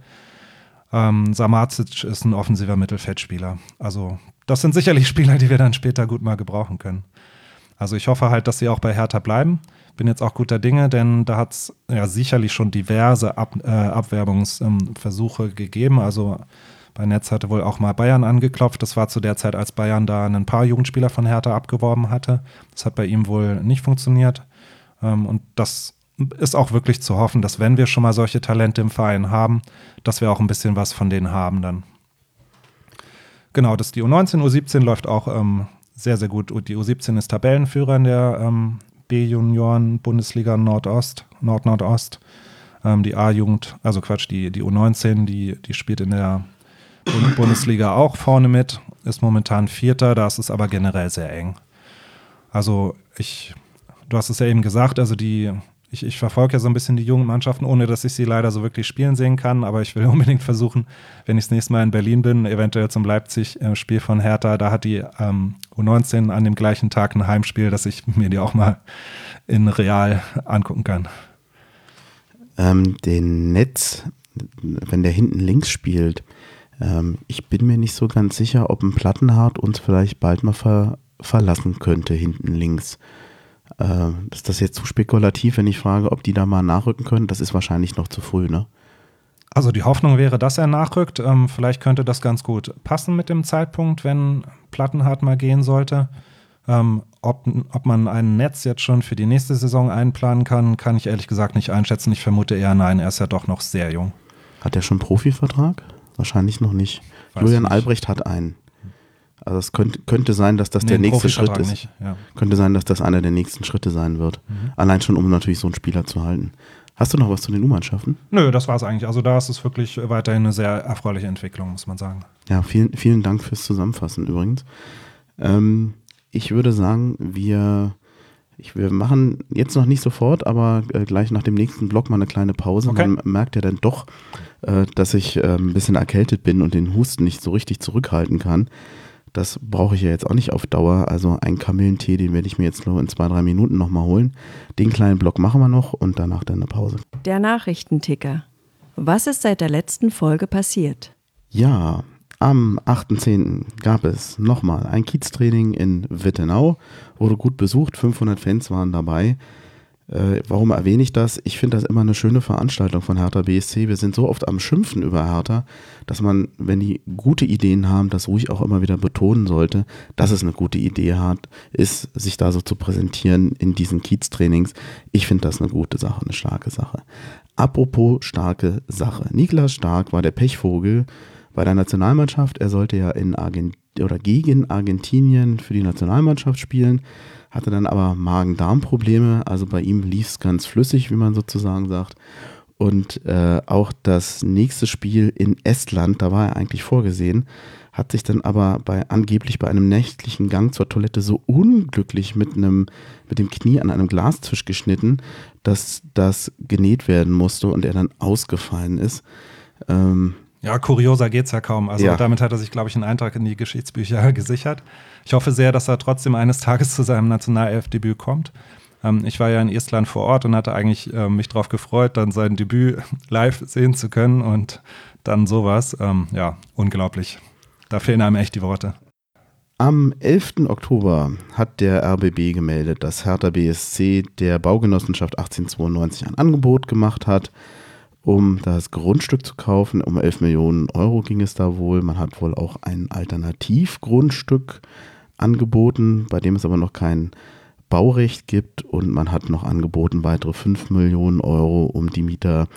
Speaker 3: Ähm, Samacic ist ein offensiver Mittelfeldspieler. Also das sind sicherlich [LAUGHS] Spieler, die wir dann später gut mal gebrauchen können. Also ich hoffe halt, dass sie auch bei Hertha bleiben. Bin jetzt auch guter Dinge, denn da hat es ja sicherlich schon diverse Ab äh, Abwerbungsversuche gegeben. Also bei Netz hatte wohl auch mal Bayern angeklopft. Das war zu der Zeit, als Bayern da ein paar Jugendspieler von Hertha abgeworben hatte. Das hat bei ihm wohl nicht funktioniert. Ähm, und das ist auch wirklich zu hoffen, dass wenn wir schon mal solche Talente im Verein haben, dass wir auch ein bisschen was von denen haben dann. Genau, das die U19, U17 läuft auch ähm, sehr, sehr gut. Die U17 ist Tabellenführer in der ähm, B-Junioren-Bundesliga Nordost, Nord-Nordost. Ähm, die A-Jugend, also Quatsch, die, die U19, die, die spielt in der Bund Bundesliga auch vorne mit, ist momentan Vierter, da ist es aber generell sehr eng. Also ich, du hast es ja eben gesagt, also die, ich, ich verfolge ja so ein bisschen die jungen Mannschaften, ohne dass ich sie leider so wirklich spielen sehen kann, aber ich will [LAUGHS] unbedingt versuchen, wenn ich das nächste Mal in Berlin bin, eventuell zum Leipzig-Spiel von Hertha, da hat die ähm, U19 an dem gleichen Tag ein Heimspiel, dass ich mir die auch mal in real angucken kann.
Speaker 2: Ähm, den Netz, wenn der hinten links spielt, ähm, ich bin mir nicht so ganz sicher, ob ein Plattenhardt uns vielleicht bald mal ver verlassen könnte, hinten links. Äh, ist das jetzt zu spekulativ, wenn ich frage, ob die da mal nachrücken können? Das ist wahrscheinlich noch zu früh, ne?
Speaker 3: Also die Hoffnung wäre, dass er nachrückt. Ähm, vielleicht könnte das ganz gut passen mit dem Zeitpunkt, wenn Plattenhardt mal gehen sollte. Ähm, ob, ob man ein Netz jetzt schon für die nächste Saison einplanen kann, kann ich ehrlich gesagt nicht einschätzen. Ich vermute eher nein, er ist ja doch noch sehr jung.
Speaker 2: Hat er schon einen Profivertrag? Wahrscheinlich noch nicht.
Speaker 3: Weiß
Speaker 2: Julian
Speaker 3: nicht.
Speaker 2: Albrecht hat einen. Also es könnte, könnte sein, dass das
Speaker 3: Nee,
Speaker 2: der nächste Schritt ist.
Speaker 3: Ja.
Speaker 2: Könnte sein, dass das einer der nächsten Schritte sein wird.
Speaker 3: Mhm.
Speaker 2: Allein schon, um natürlich so einen Spieler zu halten. Hast du noch was zu den U-Mannschaften?
Speaker 3: Nö, das war es eigentlich. Also da ist es wirklich weiterhin eine sehr erfreuliche Entwicklung, muss man sagen.
Speaker 2: Ja, vielen, vielen Dank fürs Zusammenfassen übrigens. Ähm, ich würde sagen, wir, ich, wir machen jetzt noch nicht sofort, aber äh, gleich nach dem nächsten Block mal eine kleine Pause.
Speaker 3: Okay.
Speaker 2: Man merkt ja dann doch, äh, dass ich äh, ein bisschen erkältet bin und den Husten nicht so richtig zurückhalten kann. Das brauche ich ja jetzt auch nicht auf Dauer. Also einen Kamillentee, den werde ich mir jetzt nur in zwei, drei Minuten nochmal holen. Den kleinen Block machen wir noch und danach dann eine Pause.
Speaker 4: Der Nachrichtenticker. Was ist seit der letzten Folge passiert?
Speaker 2: Ja, am 8.10. gab es nochmal ein Kieztraining in Wittenau. Wurde gut besucht, 500 Fans waren dabei. Äh, warum erwähne ich das? Ich finde das immer eine schöne Veranstaltung von Hertha BSC. Wir sind so oft am Schimpfen über Hertha, dass man, wenn die gute Ideen haben, das ruhig auch immer wieder betonen sollte, dass es eine gute Idee hat, ist, sich da so zu präsentieren in diesen Kieztrainings. Ich finde das eine gute Sache, eine starke Sache. Apropos starke Sache. Niklas Stark war der Pechvogel bei der Nationalmannschaft. Er sollte ja in Argentinien oder gegen Argentinien für die Nationalmannschaft spielen, hatte dann aber Magen-Darm-Probleme. Also bei ihm lief es ganz flüssig, wie man sozusagen sagt. Und äh, auch das nächste Spiel in Estland, da war er eigentlich vorgesehen, hat sich dann aber bei angeblich bei einem nächtlichen Gang zur Toilette so unglücklich mit einem mit dem Knie an einem Glastisch geschnitten, dass das genäht werden musste und er dann ausgefallen ist.
Speaker 3: Ähm, ja, kurioser geht es ja kaum. Also ja. damit hat er sich, glaube ich, einen Eintrag in die Geschichtsbücher [LAUGHS] gesichert. Ich hoffe sehr, dass er trotzdem eines Tages zu seinem Nationalelfdebüt kommt. Ähm, ich war ja in Estland vor Ort und hatte eigentlich äh, mich darauf gefreut, dann sein Debüt [LAUGHS] live sehen zu können und dann sowas. Ähm, ja, unglaublich. Da fehlen einem echt die Worte.
Speaker 2: Am 11. Oktober hat der RBB gemeldet, dass Hertha BSC der Baugenossenschaft 1892 ein Angebot gemacht hat, um das Grundstück zu kaufen. Um 11 Millionen Euro ging es da wohl. Man hat wohl auch ein Alternativgrundstück angeboten, bei dem es aber noch kein Baurecht gibt und man hat noch angeboten weitere 5 Millionen Euro, um die Mieter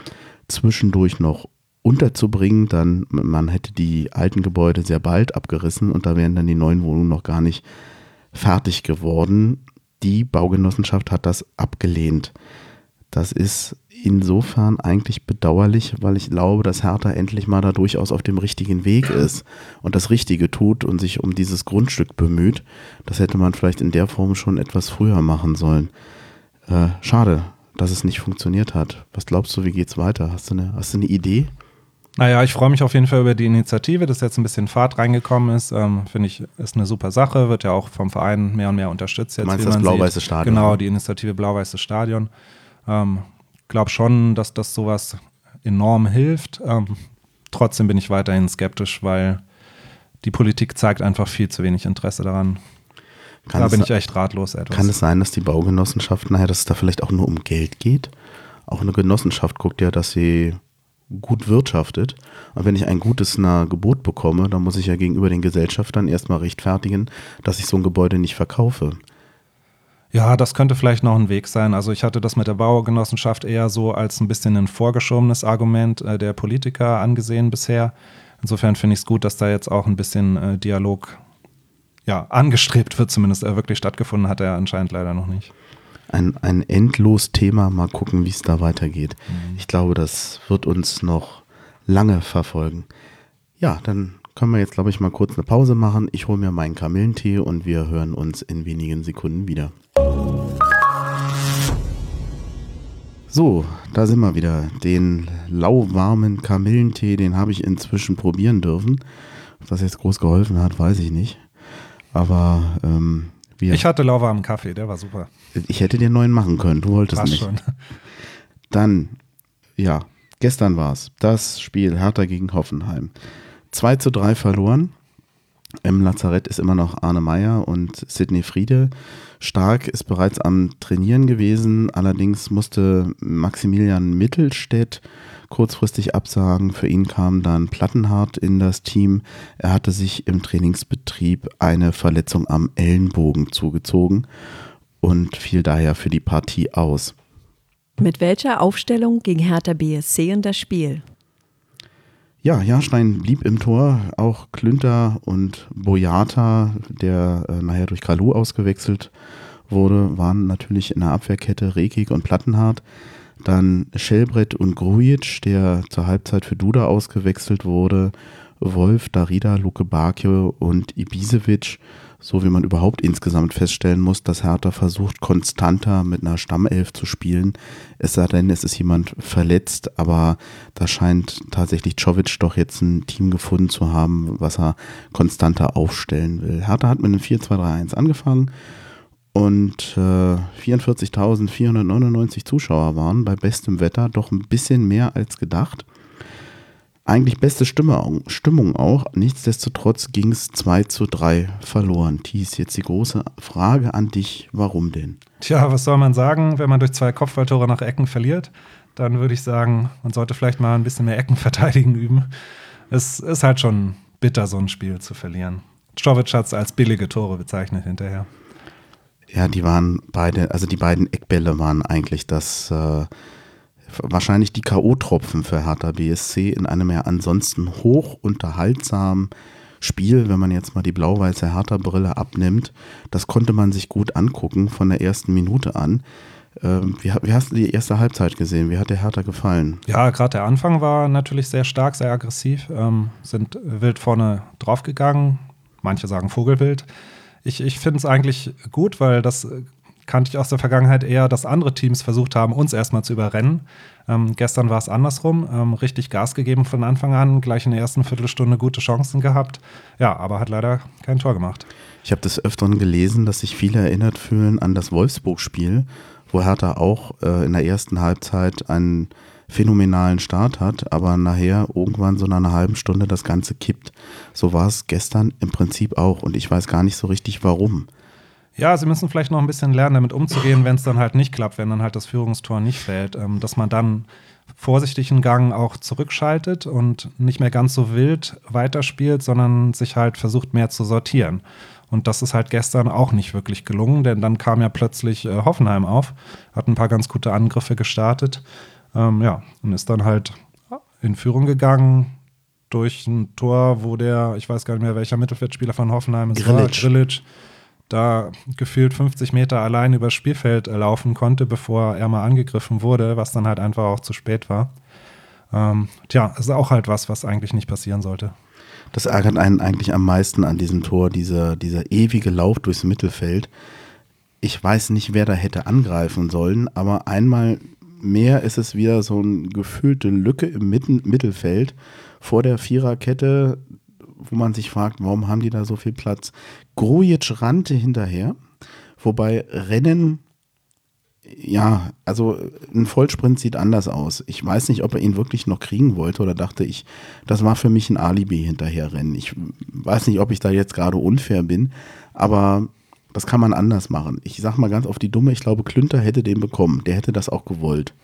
Speaker 2: zwischendurch noch unterzubringen, dann man hätte die alten Gebäude sehr bald abgerissen und da wären dann die neuen Wohnungen noch gar nicht fertig geworden. Die Baugenossenschaft hat das abgelehnt. Das ist insofern eigentlich bedauerlich, weil ich glaube, dass Hertha endlich mal da durchaus auf dem richtigen Weg ist und das Richtige tut und sich um dieses Grundstück bemüht. Das hätte man vielleicht in der Form schon etwas früher machen sollen. Äh, schade, dass es nicht funktioniert hat. Was glaubst du, wie geht's weiter? Hast du eine, hast du eine Idee?
Speaker 3: Naja, ich freue mich auf jeden Fall über die Initiative, dass jetzt ein bisschen Fahrt reingekommen ist. Ähm, Finde ich, ist eine super Sache, wird ja auch vom Verein mehr und mehr unterstützt.
Speaker 2: Jetzt, du meinst das blau-weiße Stadion?
Speaker 3: Genau, die Initiative Blau-Weißes Stadion. Ähm, glaube schon, dass das sowas enorm hilft. Ähm, trotzdem bin ich weiterhin skeptisch, weil die Politik zeigt einfach viel zu wenig Interesse daran. Kann da bin ich echt ratlos etwas.
Speaker 2: Kann es sein, dass die Baugenossenschaften, naja, dass es da vielleicht auch nur um Geld geht? Auch eine Genossenschaft guckt ja, dass sie gut wirtschaftet. Und wenn ich ein gutes na, Gebot bekomme, dann muss ich ja gegenüber den Gesellschaftern erstmal rechtfertigen, dass ich so ein Gebäude nicht verkaufe.
Speaker 3: Ja, das könnte vielleicht noch ein Weg sein. Also ich hatte das mit der Baugenossenschaft eher so als ein bisschen ein vorgeschobenes Argument äh, der Politiker angesehen bisher. Insofern finde ich es gut, dass da jetzt auch ein bisschen äh, Dialog ja, angestrebt wird, zumindest er wirklich stattgefunden hat er anscheinend leider noch nicht
Speaker 2: ein, ein endlos Thema. Mal gucken, wie es da weitergeht. Mhm. Ich glaube, das wird uns noch lange verfolgen. Ja, dann können wir jetzt, glaube ich, mal kurz eine Pause machen. Ich hole mir meinen Kamillentee und wir hören uns in wenigen Sekunden wieder. So, da sind wir wieder. Den lauwarmen Kamillentee, den habe ich inzwischen probieren dürfen. Ob das jetzt groß geholfen hat, weiß ich nicht. Aber ähm,
Speaker 3: wir. Ich hatte lauwarmen Kaffee, der war super.
Speaker 2: Ich hätte dir neuen machen können, du wolltest Passt nicht. Schon. Dann, ja, gestern war es. Das Spiel Hertha gegen Hoffenheim. 2 zu 3 verloren. Im Lazarett ist immer noch Arne Meyer und Sidney Friede. Stark ist bereits am Trainieren gewesen, allerdings musste Maximilian Mittelstädt kurzfristig absagen. Für ihn kam dann Plattenhardt in das Team. Er hatte sich im Trainingsbetrieb eine Verletzung am Ellenbogen zugezogen und fiel daher für die Partie aus.
Speaker 4: Mit welcher Aufstellung ging Hertha BSC in das Spiel?
Speaker 2: Ja, Jahrstein blieb im Tor. Auch Klünter und Boyata, der äh, nachher durch Kalu ausgewechselt wurde, waren natürlich in der Abwehrkette Rekik und Plattenhardt. Dann Schellbrett und Grujic, der zur Halbzeit für Duda ausgewechselt wurde. Wolf, Darida, Luke Bakio und Ibisevic so wie man überhaupt insgesamt feststellen muss, dass Hertha versucht, konstanter mit einer Stammelf zu spielen. Es sei denn, es ist jemand verletzt, aber da scheint tatsächlich Czovic doch jetzt ein Team gefunden zu haben, was er konstanter aufstellen will. Hertha hat mit einem 4-2-3-1 angefangen und äh, 44.499 Zuschauer waren bei bestem Wetter doch ein bisschen mehr als gedacht eigentlich beste Stimme, Stimmung auch. Nichtsdestotrotz ging es 2 zu 3 verloren. Thies, jetzt die große Frage an dich, warum denn?
Speaker 3: Tja, was soll man sagen, wenn man durch zwei Kopfballtore nach Ecken verliert? Dann würde ich sagen, man sollte vielleicht mal ein bisschen mehr Eckenverteidigen [LAUGHS] üben. Es ist halt schon bitter, so ein Spiel zu verlieren. Strovic hat es als billige Tore bezeichnet hinterher.
Speaker 2: Ja, die waren beide, also die beiden Eckbälle waren eigentlich das äh, wahrscheinlich die K.O.-Tropfen für Hertha BSC in einem ja ansonsten hoch unterhaltsamen Spiel, wenn man jetzt mal die blau-weiße Hertha-Brille abnimmt, das konnte man sich gut angucken von der ersten Minute an. Ähm, wie, hast du die erste Halbzeit gesehen? Wie hat der Hertha gefallen?
Speaker 3: Ja, gerade der Anfang war natürlich sehr stark, sehr aggressiv, ähm, sind wild vorne draufgegangen. Manche sagen Vogelwild. Ich, ich finde es eigentlich gut, weil das kannte ich aus der Vergangenheit eher, dass andere Teams versucht haben, uns erstmal zu überrennen. Ähm, gestern war es andersrum, ähm, richtig Gas gegeben von Anfang an, gleich in der ersten Viertelstunde gute Chancen gehabt. Ja, aber hat leider kein Tor gemacht.
Speaker 2: Ich habe des Öfteren gelesen, dass sich viele erinnert fühlen an das Wolfsburg-Spiel, wo Hertha auch äh, in der ersten Halbzeit einen phänomenalen Start hat, aber nachher irgendwann so nach einer halben Stunde das Ganze kippt. So war es gestern im Prinzip auch und ich weiß gar nicht so richtig warum.
Speaker 3: Ja, sie müssen vielleicht noch ein bisschen lernen, damit umzugehen, wenn es dann halt nicht klappt, wenn dann halt das Führungstor nicht fällt, ähm, dass man dann vorsichtigen Gang auch zurückschaltet und nicht mehr ganz so wild weiterspielt, sondern sich halt versucht mehr zu sortieren. Und das ist halt gestern auch nicht wirklich gelungen, denn dann kam ja plötzlich äh, Hoffenheim auf, hat ein paar ganz gute Angriffe gestartet. Ähm, ja, und ist dann halt in Führung gegangen durch ein Tor, wo der, ich weiß gar nicht mehr, welcher Mittelfeldspieler von Hoffenheim ist,
Speaker 2: Grilic.
Speaker 3: Grilic da gefühlt 50 Meter allein übers Spielfeld laufen konnte, bevor er mal angegriffen wurde, was dann halt einfach auch zu spät war. Ähm, tja, ist auch halt was, was eigentlich nicht passieren sollte.
Speaker 2: Das ärgert einen eigentlich am meisten an diesem Tor, dieser, dieser ewige Lauf durchs Mittelfeld. Ich weiß nicht, wer da hätte angreifen sollen, aber einmal mehr ist es wieder so eine gefühlte Lücke im Mitten Mittelfeld vor der Viererkette, wo man sich fragt, warum haben die da so viel Platz? Grujic rannte hinterher, wobei Rennen ja, also ein Vollsprint sieht anders aus. Ich weiß nicht, ob er ihn wirklich noch kriegen wollte oder dachte ich, das war für mich ein Alibi hinterherrennen. Ich weiß nicht, ob ich da jetzt gerade unfair bin, aber das kann man anders machen. Ich sag mal ganz auf die Dumme, ich glaube, Klünter hätte den bekommen. Der hätte das auch gewollt.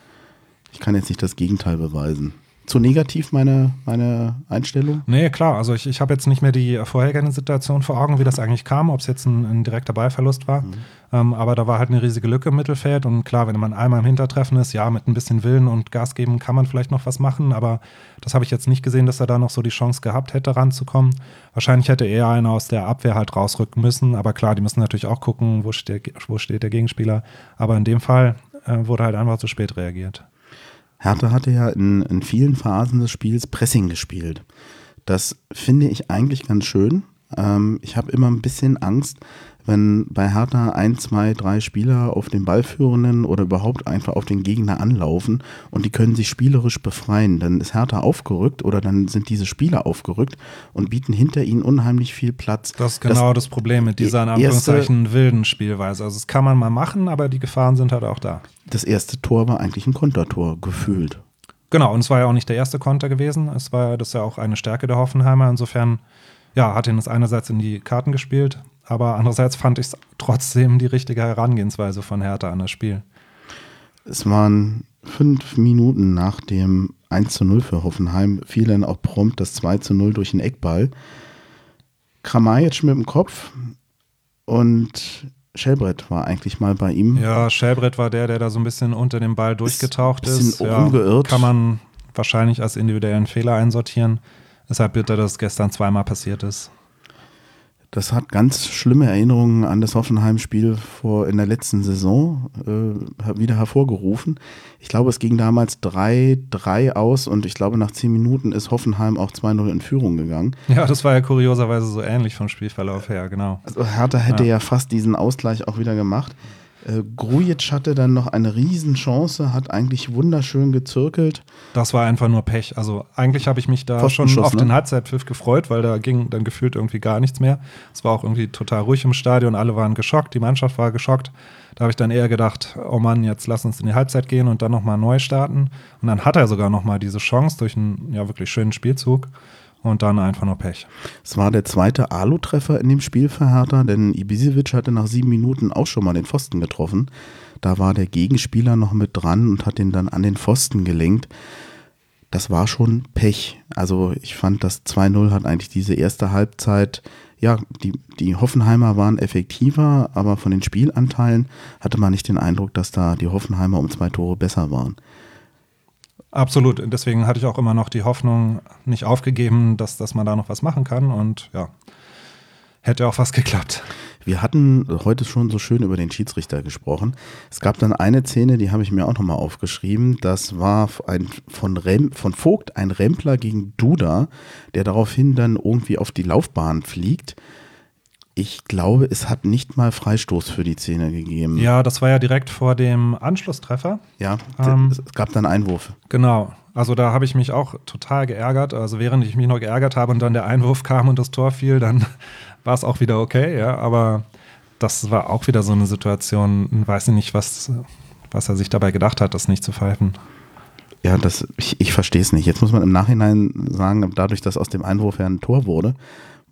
Speaker 2: Ich kann jetzt nicht das Gegenteil beweisen zu negativ meine, meine Einstellung?
Speaker 3: Nee, klar. Also ich, ich habe jetzt nicht mehr die vorhergehende Situation vor Augen, wie das eigentlich kam, ob es jetzt ein, ein, direkter Ballverlust war. Mhm. Ähm, aber da war halt eine riesige Lücke im Mittelfeld. Und klar, wenn man einmal im Hintertreffen ist, ja, mit ein bisschen Willen und Gas geben kann man vielleicht noch was machen. Aber das habe ich jetzt nicht gesehen, dass er da noch so die Chance gehabt hätte, ranzukommen. Wahrscheinlich hätte eher einer aus der Abwehr halt rausrücken müssen. Aber klar, die müssen natürlich auch gucken, wo steht, wo steht der Gegenspieler. Aber in dem Fall äh, wurde halt einfach zu spät reagiert.
Speaker 2: Hertha hatte ja in, in vielen Phasen des Spiels Pressing gespielt. Das finde ich eigentlich ganz schön. Ähm, ich habe immer ein bisschen Angst, wenn bei Hertha ein, zwei, drei Spieler auf den Ballführenden oder überhaupt einfach auf den Gegner anlaufen und die können sich spielerisch befreien, dann ist Hertha aufgerückt oder dann sind diese Spieler aufgerückt und bieten hinter ihnen unheimlich viel Platz.
Speaker 3: Das ist genau das, das Problem mit dieser in Anführungszeichen wilden Spielweise. Also das kann man mal machen, aber die Gefahren sind halt auch da.
Speaker 2: Das erste Tor war eigentlich ein Kontertor, gefühlt.
Speaker 3: Genau, und es war ja auch nicht der erste Konter gewesen. Es war das ja auch eine Stärke der Hoffenheimer. Insofern, ja, hat ihn das einerseits in die Karten gespielt, aber andererseits fand ich es trotzdem die richtige Herangehensweise von Hertha an das Spiel.
Speaker 2: Es waren fünf Minuten nach dem 1 zu 0 für Hoffenheim, fiel dann auch prompt das 2 zu 0 durch den Eckball. Kramaric mit dem Kopf und Schellbrett war eigentlich mal bei ihm.
Speaker 3: Ja, Schellbrett war der, der da so ein bisschen unter dem Ball durchgetaucht ist.
Speaker 2: Bisschen ist. umgeirrt.
Speaker 3: Ja, kann man wahrscheinlich als individuellen Fehler einsortieren. Deshalb bitte, dass es gestern zweimal passiert ist.
Speaker 2: Das hat ganz schlimme Erinnerungen an das Hoffenheim-Spiel vor in der letzten Saison äh, wieder hervorgerufen. Ich glaube, es ging damals 3-3 aus und ich glaube, nach 10 Minuten ist Hoffenheim auch 2-0 in Führung gegangen.
Speaker 3: Ja, das war ja kurioserweise so ähnlich vom Spielverlauf her, genau.
Speaker 2: Also Hertha hätte ja, ja fast diesen Ausgleich auch wieder gemacht. Äh, Grujic hatte dann noch eine Riesenchance, hat eigentlich wunderschön gezirkelt.
Speaker 3: Das war einfach nur Pech. Also eigentlich habe ich mich da schon auf ne? den Halbzeitpfiff gefreut, weil da ging dann gefühlt irgendwie gar nichts mehr. Es war auch irgendwie total ruhig im Stadion, alle waren geschockt, die Mannschaft war geschockt. Da habe ich dann eher gedacht, oh Mann, jetzt lass uns in die Halbzeit gehen und dann nochmal neu starten. Und dann hat er sogar nochmal diese Chance durch einen ja wirklich schönen Spielzug und dann einfach nur Pech.
Speaker 2: Es war der zweite Alu-Treffer in dem Spiel für Hertha, denn Ibisevic hatte nach sieben Minuten auch schon mal den Pfosten getroffen. Da war der Gegenspieler noch mit dran und hat den dann an den Pfosten gelenkt. Das war schon Pech. Also ich fand, das 2-0 hat eigentlich diese erste Halbzeit, ja, die, die Hoffenheimer waren effektiver, aber von den Spielanteilen hatte man nicht den Eindruck, dass da die Hoffenheimer um zwei Tore besser waren.
Speaker 3: Absolut. Deswegen hatte ich auch immer noch die Hoffnung nicht aufgegeben, dass, dass man da noch was machen kann. Und ja, hätte auch was geklappt.
Speaker 2: Wir hatten heute schon so schön über den Schiedsrichter gesprochen. Es gab dann eine Szene, die habe ich mir auch nochmal aufgeschrieben. Das war ein, von, Rem, von Vogt ein Rempler gegen Duda, der daraufhin dann irgendwie auf die Laufbahn fliegt. Ich glaube, es hat nicht mal Freistoß für die Szene gegeben.
Speaker 3: Ja, das war ja direkt vor dem Anschlusstreffer.
Speaker 2: Ja, ähm, es gab dann Einwurf.
Speaker 3: Genau. Also da habe ich mich auch total geärgert. Also während ich mich noch geärgert habe und dann der Einwurf kam und das Tor fiel, dann [LAUGHS] war es auch wieder okay, ja. Aber das war auch wieder so eine Situation, weiß ich nicht, was, was er sich dabei gedacht hat, das nicht zu pfeifen.
Speaker 2: Ja, das, ich, ich verstehe es nicht. Jetzt muss man im Nachhinein sagen, dadurch, dass aus dem Einwurf ja ein Tor wurde,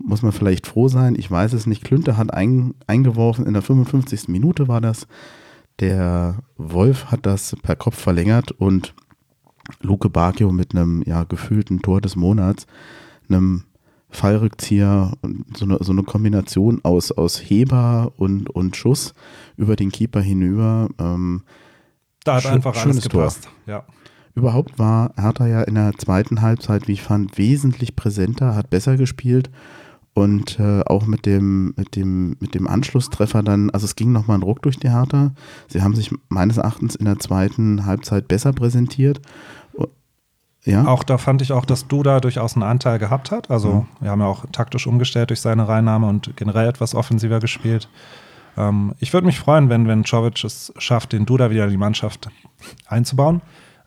Speaker 2: muss man vielleicht froh sein. Ich weiß es nicht. Klünter hat ein, eingeworfen, in der 55. Minute war das. Der Wolf hat das per Kopf verlängert und Luke Bacchio mit einem ja, gefühlten Tor des Monats, einem Fallrückzieher und so eine, so eine Kombination aus, aus Heber und, und Schuss über den Keeper hinüber. Ähm,
Speaker 3: da hat einfach alles gepasst.
Speaker 2: Tor. Ja. Überhaupt war Hertha ja in der zweiten Halbzeit, wie ich fand, wesentlich präsenter, hat besser gespielt und äh, auch mit dem, mit, dem, mit dem Anschlusstreffer dann, also es ging nochmal ein Ruck durch die Hertha. Sie haben sich meines Erachtens in der zweiten Halbzeit besser präsentiert.
Speaker 3: Ja. Auch da fand ich auch, dass Duda durchaus einen Anteil gehabt hat. Also mhm. wir haben ja auch taktisch umgestellt durch seine Reinnahme und generell etwas offensiver gespielt. Ähm, ich würde mich freuen, wenn, wenn Czovic es schafft, den Duda wieder in die Mannschaft einzubauen.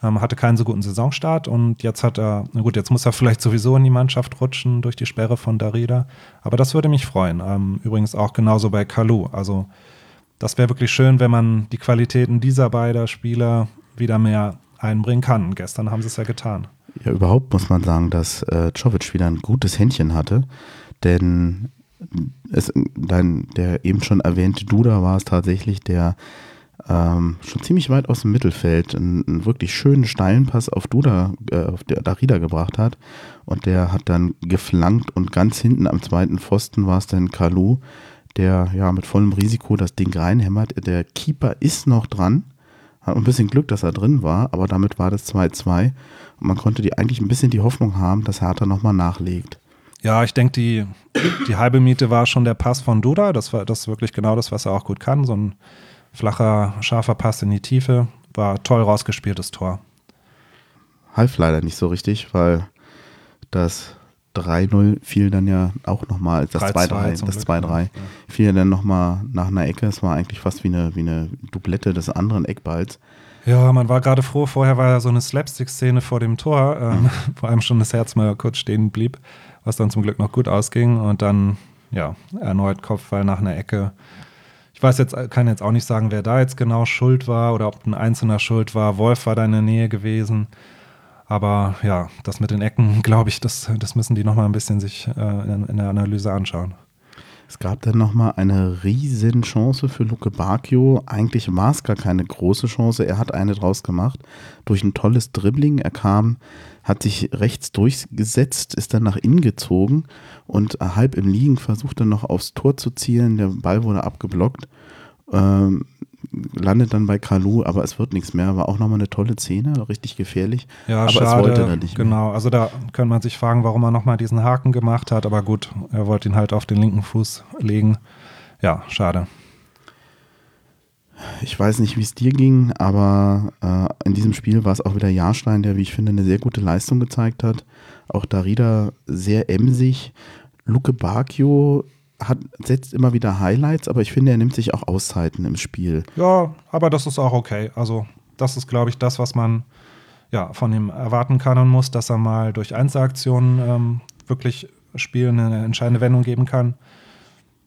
Speaker 3: Ähm, hatte keinen so guten Saisonstart und jetzt hat er, na gut, jetzt muss er vielleicht sowieso in die Mannschaft rutschen durch die Sperre von Darida. Aber das würde mich freuen. Ähm, übrigens auch genauso bei Kalu. Also das wäre wirklich schön, wenn man die Qualitäten dieser beiden Spieler wieder mehr einbringen kann. Gestern haben sie es ja getan.
Speaker 2: Ja, überhaupt muss man sagen, dass äh, Czovic wieder ein gutes Händchen hatte, denn es, dein, der eben schon erwähnte Duda war es tatsächlich, der ähm, schon ziemlich weit aus dem Mittelfeld einen, einen wirklich schönen steilen Pass auf Duda, äh, auf der Darida gebracht hat. Und der hat dann geflankt und ganz hinten am zweiten Pfosten war es dann Kalu, der ja mit vollem Risiko das Ding reinhämmert. Der Keeper ist noch dran. Hat ein bisschen Glück, dass er drin war, aber damit war das 2-2. Und man konnte die eigentlich ein bisschen die Hoffnung haben, dass Hertha nochmal nachlegt.
Speaker 3: Ja, ich denke, die, die halbe Miete war schon der Pass von Duda. Das war das wirklich genau das, was er auch gut kann. So ein Flacher, scharfer Pass in die Tiefe. War toll rausgespieltes Tor.
Speaker 2: Half leider nicht so richtig, weil das 3-0 fiel dann ja auch nochmal, das 2-3, das 2-3 ja. fiel dann nochmal nach einer Ecke. Es war eigentlich fast wie eine, wie eine Doublette des anderen Eckballs.
Speaker 3: Ja, man war gerade froh. Vorher war ja so eine Slapstick-Szene vor dem Tor, ähm, mhm. vor allem schon das Herz mal kurz stehen blieb, was dann zum Glück noch gut ausging. Und dann, ja, erneut Kopfball nach einer Ecke. Ich weiß jetzt, kann jetzt auch nicht sagen, wer da jetzt genau schuld war oder ob ein Einzelner schuld war. Wolf war da in der Nähe gewesen. Aber ja, das mit den Ecken, [LAUGHS] glaube ich, das, das müssen die nochmal ein bisschen sich äh, in, in, der Analyse anschauen.
Speaker 2: Es gab dann nochmal eine riesen Chance für Luke Bacchio. Eigentlich war es gar keine große Chance. Er hat eine draus gemacht. Durch ein tolles Dribbling. Er kam, hat sich rechts durchgesetzt, ist dann nach innen gezogen und halb im Liegen versucht dann noch aufs Tor zu zielen. Der Ball wurde abgeblockt. Ähm, landet dann bei Kalu, aber es wird nichts mehr. War auch nochmal eine tolle Szene, richtig gefährlich.
Speaker 3: Ja, aber schade. es wollte er nicht. Genau, also da könnte man sich fragen, warum er nochmal diesen Haken gemacht hat, aber gut, er wollte ihn halt auf den linken Fuß legen. Ja, schade.
Speaker 2: Ich weiß nicht, wie es dir ging, aber äh, in diesem Spiel war es auch wieder Jahrstein, der, wie ich finde, eine sehr gute Leistung gezeigt hat. Auch Darida sehr emsig. Luke Bacchio hat, setzt immer wieder Highlights, aber ich finde, er nimmt sich auch Auszeiten im Spiel.
Speaker 3: Ja, aber das ist auch okay. Also, das ist, glaube ich, das, was man ja, von ihm erwarten kann und muss, dass er mal durch Einzelaktionen ähm, wirklich Spielen eine entscheidende Wendung geben kann.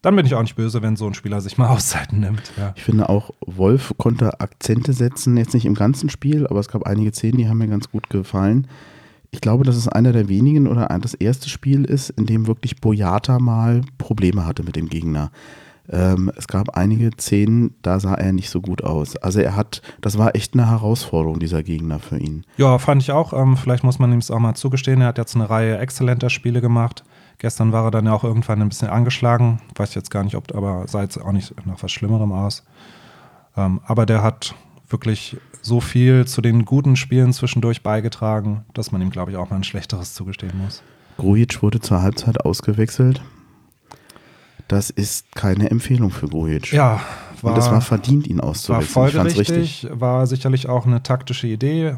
Speaker 3: Dann bin ich auch nicht böse, wenn so ein Spieler sich mal [LAUGHS] Auszeiten nimmt. Ja.
Speaker 2: Ich finde auch, Wolf konnte Akzente setzen, jetzt nicht im ganzen Spiel, aber es gab einige Szenen, die haben mir ganz gut gefallen ich glaube, dass es einer der wenigen oder das erste Spiel ist, in dem wirklich Boyata mal Probleme hatte mit dem Gegner. Ähm, es gab einige Szenen, da sah er nicht so gut aus. Also er hat, das war echt eine Herausforderung, dieser Gegner für ihn.
Speaker 3: Ja, fand ich auch. Ähm, vielleicht muss man ihm es auch mal zugestehen. Er hat jetzt eine Reihe exzellenter Spiele gemacht. Gestern war er dann ja auch irgendwann ein bisschen angeschlagen. Weiß jetzt gar nicht, ob, aber sah jetzt auch nicht nach was Schlimmerem aus. Ähm, aber der hat wirklich so viel zu den guten Spielen zwischendurch beigetragen, dass man ihm, glaube ich, auch mal ein schlechteres zugestehen muss.
Speaker 2: Grujic wurde zur Halbzeit ausgewechselt. Das ist keine Empfehlung für Grujic.
Speaker 3: Ja,
Speaker 2: war, Und es war verdient, ihn
Speaker 3: war
Speaker 2: auszuwechseln. Ich fand's
Speaker 3: folgerichtig, war sicherlich auch eine taktische Idee,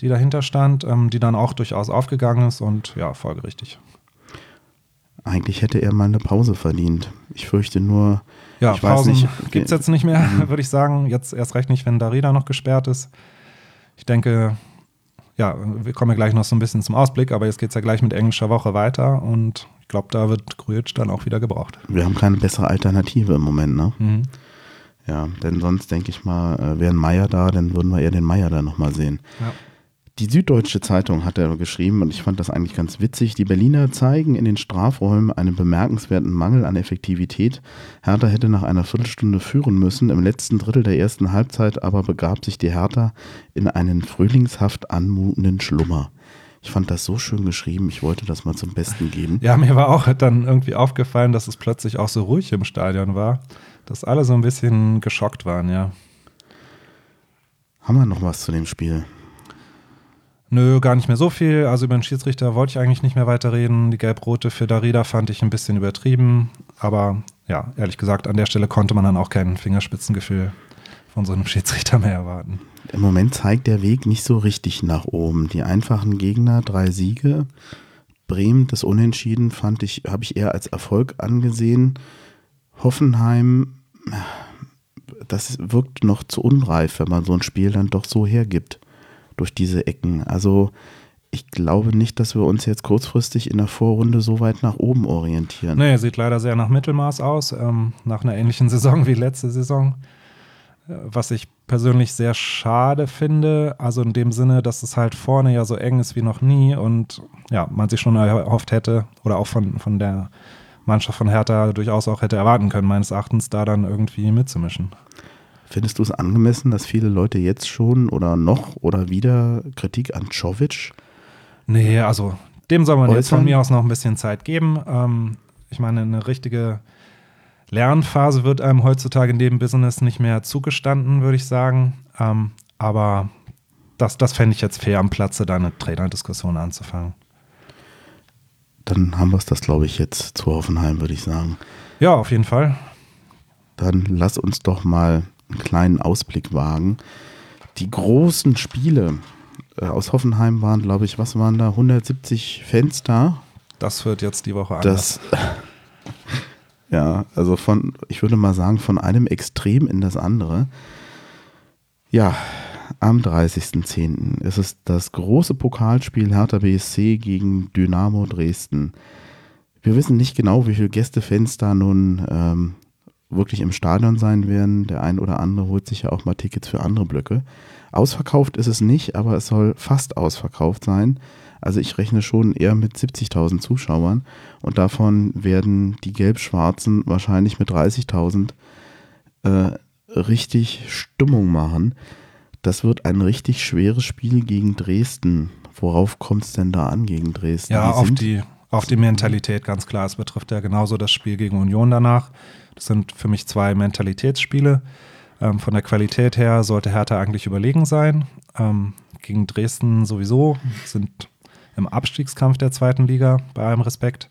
Speaker 3: die dahinter stand, ähm, die dann auch durchaus aufgegangen ist und ja, folgerichtig.
Speaker 2: Eigentlich hätte er mal eine Pause verdient. Ich fürchte nur,
Speaker 3: Ja,
Speaker 2: ich weiß
Speaker 3: Pausen
Speaker 2: nicht.
Speaker 3: gibt es jetzt nicht mehr, würde ich sagen. Jetzt erst recht nicht, wenn Darida noch gesperrt ist. Ich denke, ja, wir kommen ja gleich noch so ein bisschen zum Ausblick, aber jetzt geht es ja gleich mit englischer Woche weiter und ich glaube, da wird Grujic dann auch wieder gebraucht.
Speaker 2: Wir haben keine bessere Alternative im Moment, ne?
Speaker 3: Mhm.
Speaker 2: Ja, denn sonst denke ich mal, äh, wäre ein Meier da, dann würden wir eher den Meier da nochmal sehen.
Speaker 3: Ja.
Speaker 2: Die Süddeutsche Zeitung hat er geschrieben und ich fand das eigentlich ganz witzig. Die Berliner zeigen in den Strafräumen einen bemerkenswerten Mangel an Effektivität. Hertha hätte nach einer Viertelstunde führen müssen. Im letzten Drittel der ersten Halbzeit aber begab sich die Hertha in einen frühlingshaft anmutenden Schlummer. Ich fand das so schön geschrieben, ich wollte das mal zum Besten geben.
Speaker 3: Ja, mir war auch dann irgendwie aufgefallen, dass es plötzlich auch so ruhig im Stadion war, dass alle so ein bisschen geschockt waren, ja.
Speaker 2: Haben wir noch was zu dem Spiel?
Speaker 3: Nö, gar nicht mehr so viel. Also über den Schiedsrichter wollte ich eigentlich nicht mehr weiterreden. Die Gelb-Rote für Darida fand ich ein bisschen übertrieben. Aber ja, ehrlich gesagt, an der Stelle konnte man dann auch kein Fingerspitzengefühl von so einem [LAUGHS] Schiedsrichter mehr erwarten.
Speaker 2: Im Moment zeigt der Weg nicht so richtig nach oben. Die einfachen Gegner, drei Siege. Bremen, das Unentschieden, fand ich, habe ich eher als Erfolg angesehen. Hoffenheim, das wirkt noch zu unreif, wenn man so ein Spiel dann doch so hergibt durch diese Ecken. Also ich glaube nicht, dass wir uns jetzt kurzfristig in der Vorrunde so weit nach oben orientieren.
Speaker 3: Nee, sieht leider sehr nach Mittelmaß aus, ähm, nach einer ähnlichen [LAUGHS] Saison wie letzte Saison. Äh, Was ich persönlich sehr schade finde, also in dem Sinne, dass es halt vorne ja so eng ist wie noch nie und ja, man sich schon erhofft hätte oder auch von, von der Mannschaft von Hertha durchaus auch hätte erwarten können, meines Erachtens, da dann irgendwie mitzumischen.
Speaker 2: Findest du es angemessen, dass viele Leute jetzt schon oder noch oder wieder Kritik an Czovic?
Speaker 3: Nee, also dem soll man jetzt von
Speaker 2: Äußern?
Speaker 3: mir aus noch ein bisschen Zeit geben. Ähm, ich meine, eine richtige Lernphase wird einem heutzutage in dem Business nicht mehr zugestanden, würde ich sagen. Ähm, aber das, das fände ich jetzt fair am Platze, da eine Trainerdiskussion anzufangen.
Speaker 2: Dann haben wir es das, glaube ich, jetzt zu Hoffenheim, würde ich sagen.
Speaker 3: Ja, auf jeden Fall.
Speaker 2: Dann lass uns doch mal einen kleinen Ausblick wagen. Die großen Spiele äh, aus Hoffenheim waren, glaube ich, was waren da? 170 Fans da.
Speaker 3: Das wird jetzt die Woche anders.
Speaker 2: Das, [LAUGHS] ja, also von, ich würde mal sagen, von einem Extrem in das andere. Ja, am 30.10. ist es das große Pokalspiel Hertha BSC gegen Dynamo Dresden. Wir wissen nicht genau, wie viele Gästefans da nun ähm, wirklich im Stadion sein werden. Der ein oder andere holt sich ja auch mal Tickets für andere Blöcke. Ausverkauft ist es nicht, aber es soll fast ausverkauft sein. Also ich rechne schon eher mit 70.000 Zuschauern und davon werden die Gelb-Schwarzen wahrscheinlich mit 30.000 äh, richtig Stimmung machen. Das wird ein richtig schweres Spiel gegen Dresden. Worauf kommt es denn da an gegen Dresden?
Speaker 3: Ja,
Speaker 2: Die
Speaker 3: auf die, auf die Mentalität, ganz klar. Es betrifft ja genauso das Spiel gegen Union danach. Das sind für mich zwei Mentalitätsspiele. Ähm, von der Qualität her sollte Hertha eigentlich überlegen sein. Ähm, gegen Dresden sowieso sind im Abstiegskampf der zweiten Liga, bei allem Respekt.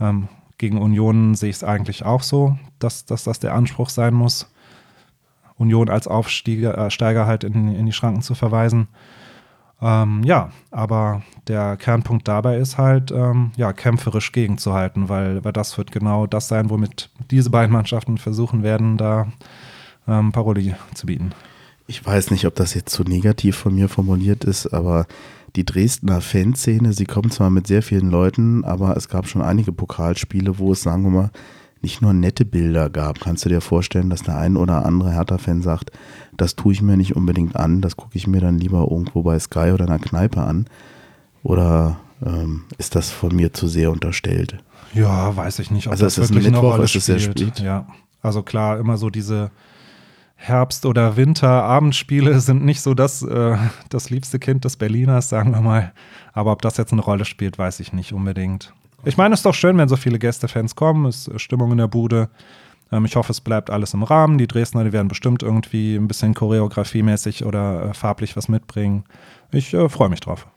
Speaker 3: Ähm, gegen Union sehe ich es eigentlich auch so, dass, dass das der Anspruch sein muss, Union als Aufsteiger äh, halt in, in die Schranken zu verweisen. Ähm, ja, aber der Kernpunkt dabei ist halt, ähm, ja, kämpferisch gegenzuhalten, weil, weil das wird genau das sein, womit diese beiden Mannschaften versuchen werden, da ähm, Paroli zu bieten.
Speaker 2: Ich weiß nicht, ob das jetzt zu negativ von mir formuliert ist, aber die Dresdner Fanszene, sie kommen zwar mit sehr vielen Leuten, aber es gab schon einige Pokalspiele, wo es, sagen wir mal, nicht nur nette Bilder gab. Kannst du dir vorstellen, dass der ein oder andere Hertha-Fan sagt, das tue ich mir nicht unbedingt an, das gucke ich mir dann lieber irgendwo bei Sky oder einer Kneipe an? Oder ähm, ist das von mir zu sehr unterstellt?
Speaker 3: Ja, weiß ich nicht, ob
Speaker 2: Also
Speaker 3: das
Speaker 2: es ist ein
Speaker 3: wirklich eine
Speaker 2: Mittwoch,
Speaker 3: Rolle
Speaker 2: es ist sehr
Speaker 3: spielt.
Speaker 2: spät.
Speaker 3: Ja, also klar, immer so diese Herbst- oder Winter-Abendspiele sind nicht so das, äh, das liebste Kind des Berliners, sagen wir mal. Aber ob das jetzt eine Rolle spielt, weiß ich nicht unbedingt. Ich meine, es ist doch schön, wenn so viele Gästefans kommen, es ist Stimmung in der Bude. Ähm, ich hoffe, es bleibt alles im Rahmen. Die Dresdner, die werden bestimmt irgendwie ein bisschen choreografiemäßig oder äh, farblich was mitbringen. Ich äh, freue mich drauf.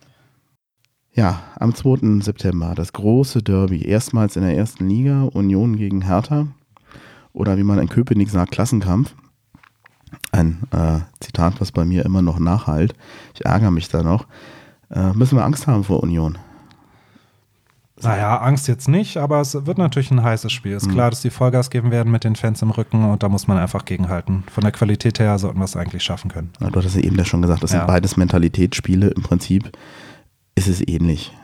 Speaker 2: Ja, am 2. September das große Derby. Erstmals in der ersten Liga, Union gegen Hertha. Oder wie man in Köpenick sagt, Klassenkampf. Ein äh, Zitat, was bei mir immer noch nachhalt. Ich ärgere mich da noch. Äh, müssen wir Angst haben vor Union?
Speaker 3: Naja, Angst jetzt nicht, aber es wird natürlich ein heißes Spiel. Ist
Speaker 2: Mhm.
Speaker 3: klar, dass die Vollgas geben werden mit den Fans im Rücken und da muss man einfach gegenhalten. Von der Qualität her sollten wir es eigentlich schaffen können.
Speaker 2: Na, du hattest ja eben ja schon gesagt, das
Speaker 3: Ja.
Speaker 2: sind beides Mentalitätsspiele. Im Prinzip ist es ähnlich.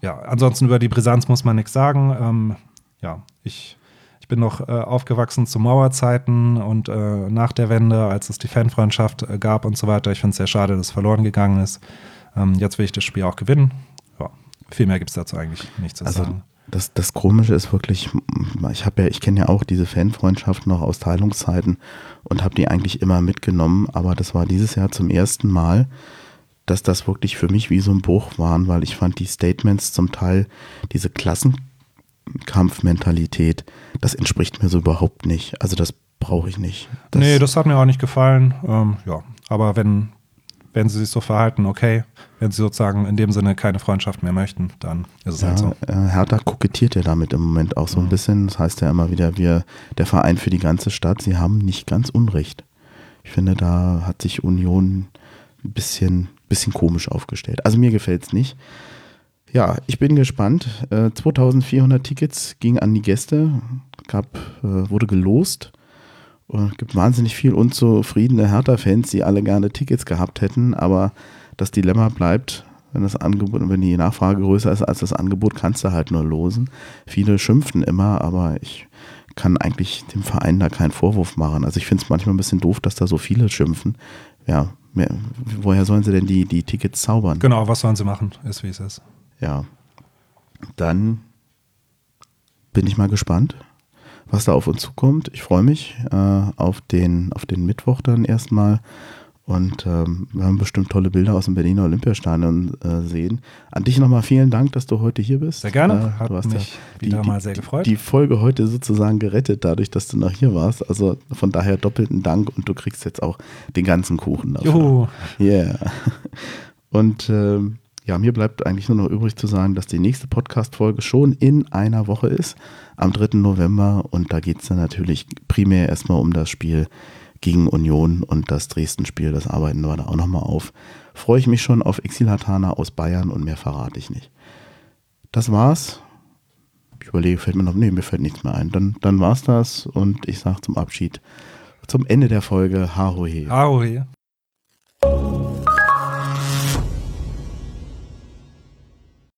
Speaker 3: Ja, ansonsten über die Brisanz muss man nichts sagen. Ähm, ja, ich, ich bin noch äh, aufgewachsen zu Mauerzeiten und äh, nach der Wende, als es die Fanfreundschaft äh, gab und so weiter. Ich finde es sehr schade, dass es verloren gegangen ist. Ähm, jetzt will ich das Spiel auch gewinnen. Viel mehr gibt es dazu eigentlich nicht zu
Speaker 2: Also
Speaker 3: sagen.
Speaker 2: das, das Komische ist wirklich, ich habe ja, ich kenne ja auch diese Fanfreundschaft noch aus Teilungszeiten und habe die eigentlich immer mitgenommen, aber das war dieses Jahr zum ersten Mal, dass das wirklich für mich wie so ein Bruch waren, weil ich fand die Statements zum Teil, diese Klassenkampfmentalität, das entspricht mir so überhaupt nicht. Also das brauche ich nicht. Das,
Speaker 3: nee, das hat mir auch nicht gefallen. Ähm, ja, aber wenn, wenn sie sich so verhalten, okay. Wenn sie sozusagen in dem Sinne keine Freundschaft mehr möchten, dann ist es
Speaker 2: Ja,
Speaker 3: halt so.
Speaker 2: äh, Hertha kokettiert ja damit im Moment auch so ein bisschen. Das heißt ja immer wieder, wir, der Verein für die ganze Stadt, sie haben nicht ganz Unrecht. Ich finde, da hat sich Union ein bisschen, bisschen komisch aufgestellt. Also mir gefällt es nicht. Ja, ich bin gespannt. Äh, 2400 Tickets gingen an die Gäste, gab, äh, wurde gelost. Es gibt wahnsinnig viel unzufriedene Hertha-Fans, die alle gerne Tickets gehabt hätten, aber das Dilemma bleibt, wenn das Angebot, wenn die Nachfrage größer ist als das Angebot, kannst du halt nur losen. Viele schimpften immer, aber ich kann eigentlich dem Verein da keinen Vorwurf machen. Also ich finde es manchmal ein bisschen doof, dass da so viele schimpfen. Ja, mehr, woher sollen sie denn die, die Tickets zaubern?
Speaker 3: Genau, was sollen sie machen, ist wie es ist.
Speaker 2: Ja. Dann bin ich mal gespannt, was da auf uns zukommt. Ich freue mich äh, auf, den, auf den Mittwoch dann erstmal. Und ähm, wir haben bestimmt tolle Bilder aus dem Berliner Olympiastadion äh, sehen. An dich nochmal vielen Dank, dass du heute hier bist.
Speaker 3: Sehr gerne.
Speaker 2: Äh,
Speaker 3: Hat
Speaker 2: du hast
Speaker 3: mich wieder mal sehr gefreut.
Speaker 2: Die Folge heute sozusagen gerettet, dadurch, dass du noch hier warst. Also von daher doppelten Dank und du kriegst jetzt auch den ganzen Kuchen dafür.
Speaker 3: Juhu.
Speaker 2: Yeah. [LAUGHS] Und ähm, ja, mir bleibt eigentlich nur noch übrig zu sagen, dass die nächste Podcast-Folge schon in einer Woche ist, am 3. November. Und da geht es dann natürlich primär erstmal um das Spiel gegen Union und das Dresden-Spiel. Das arbeiten wir da auch nochmal auf. Freue ich mich schon auf Exilatana aus Bayern und mehr verrate ich nicht. Das war's. Ich überlege, fällt mir noch, nee, mir fällt nichts mehr ein. Dann, dann war's das und ich sage zum Abschied, zum Ende der Folge, Hahohe.
Speaker 3: Ahoi.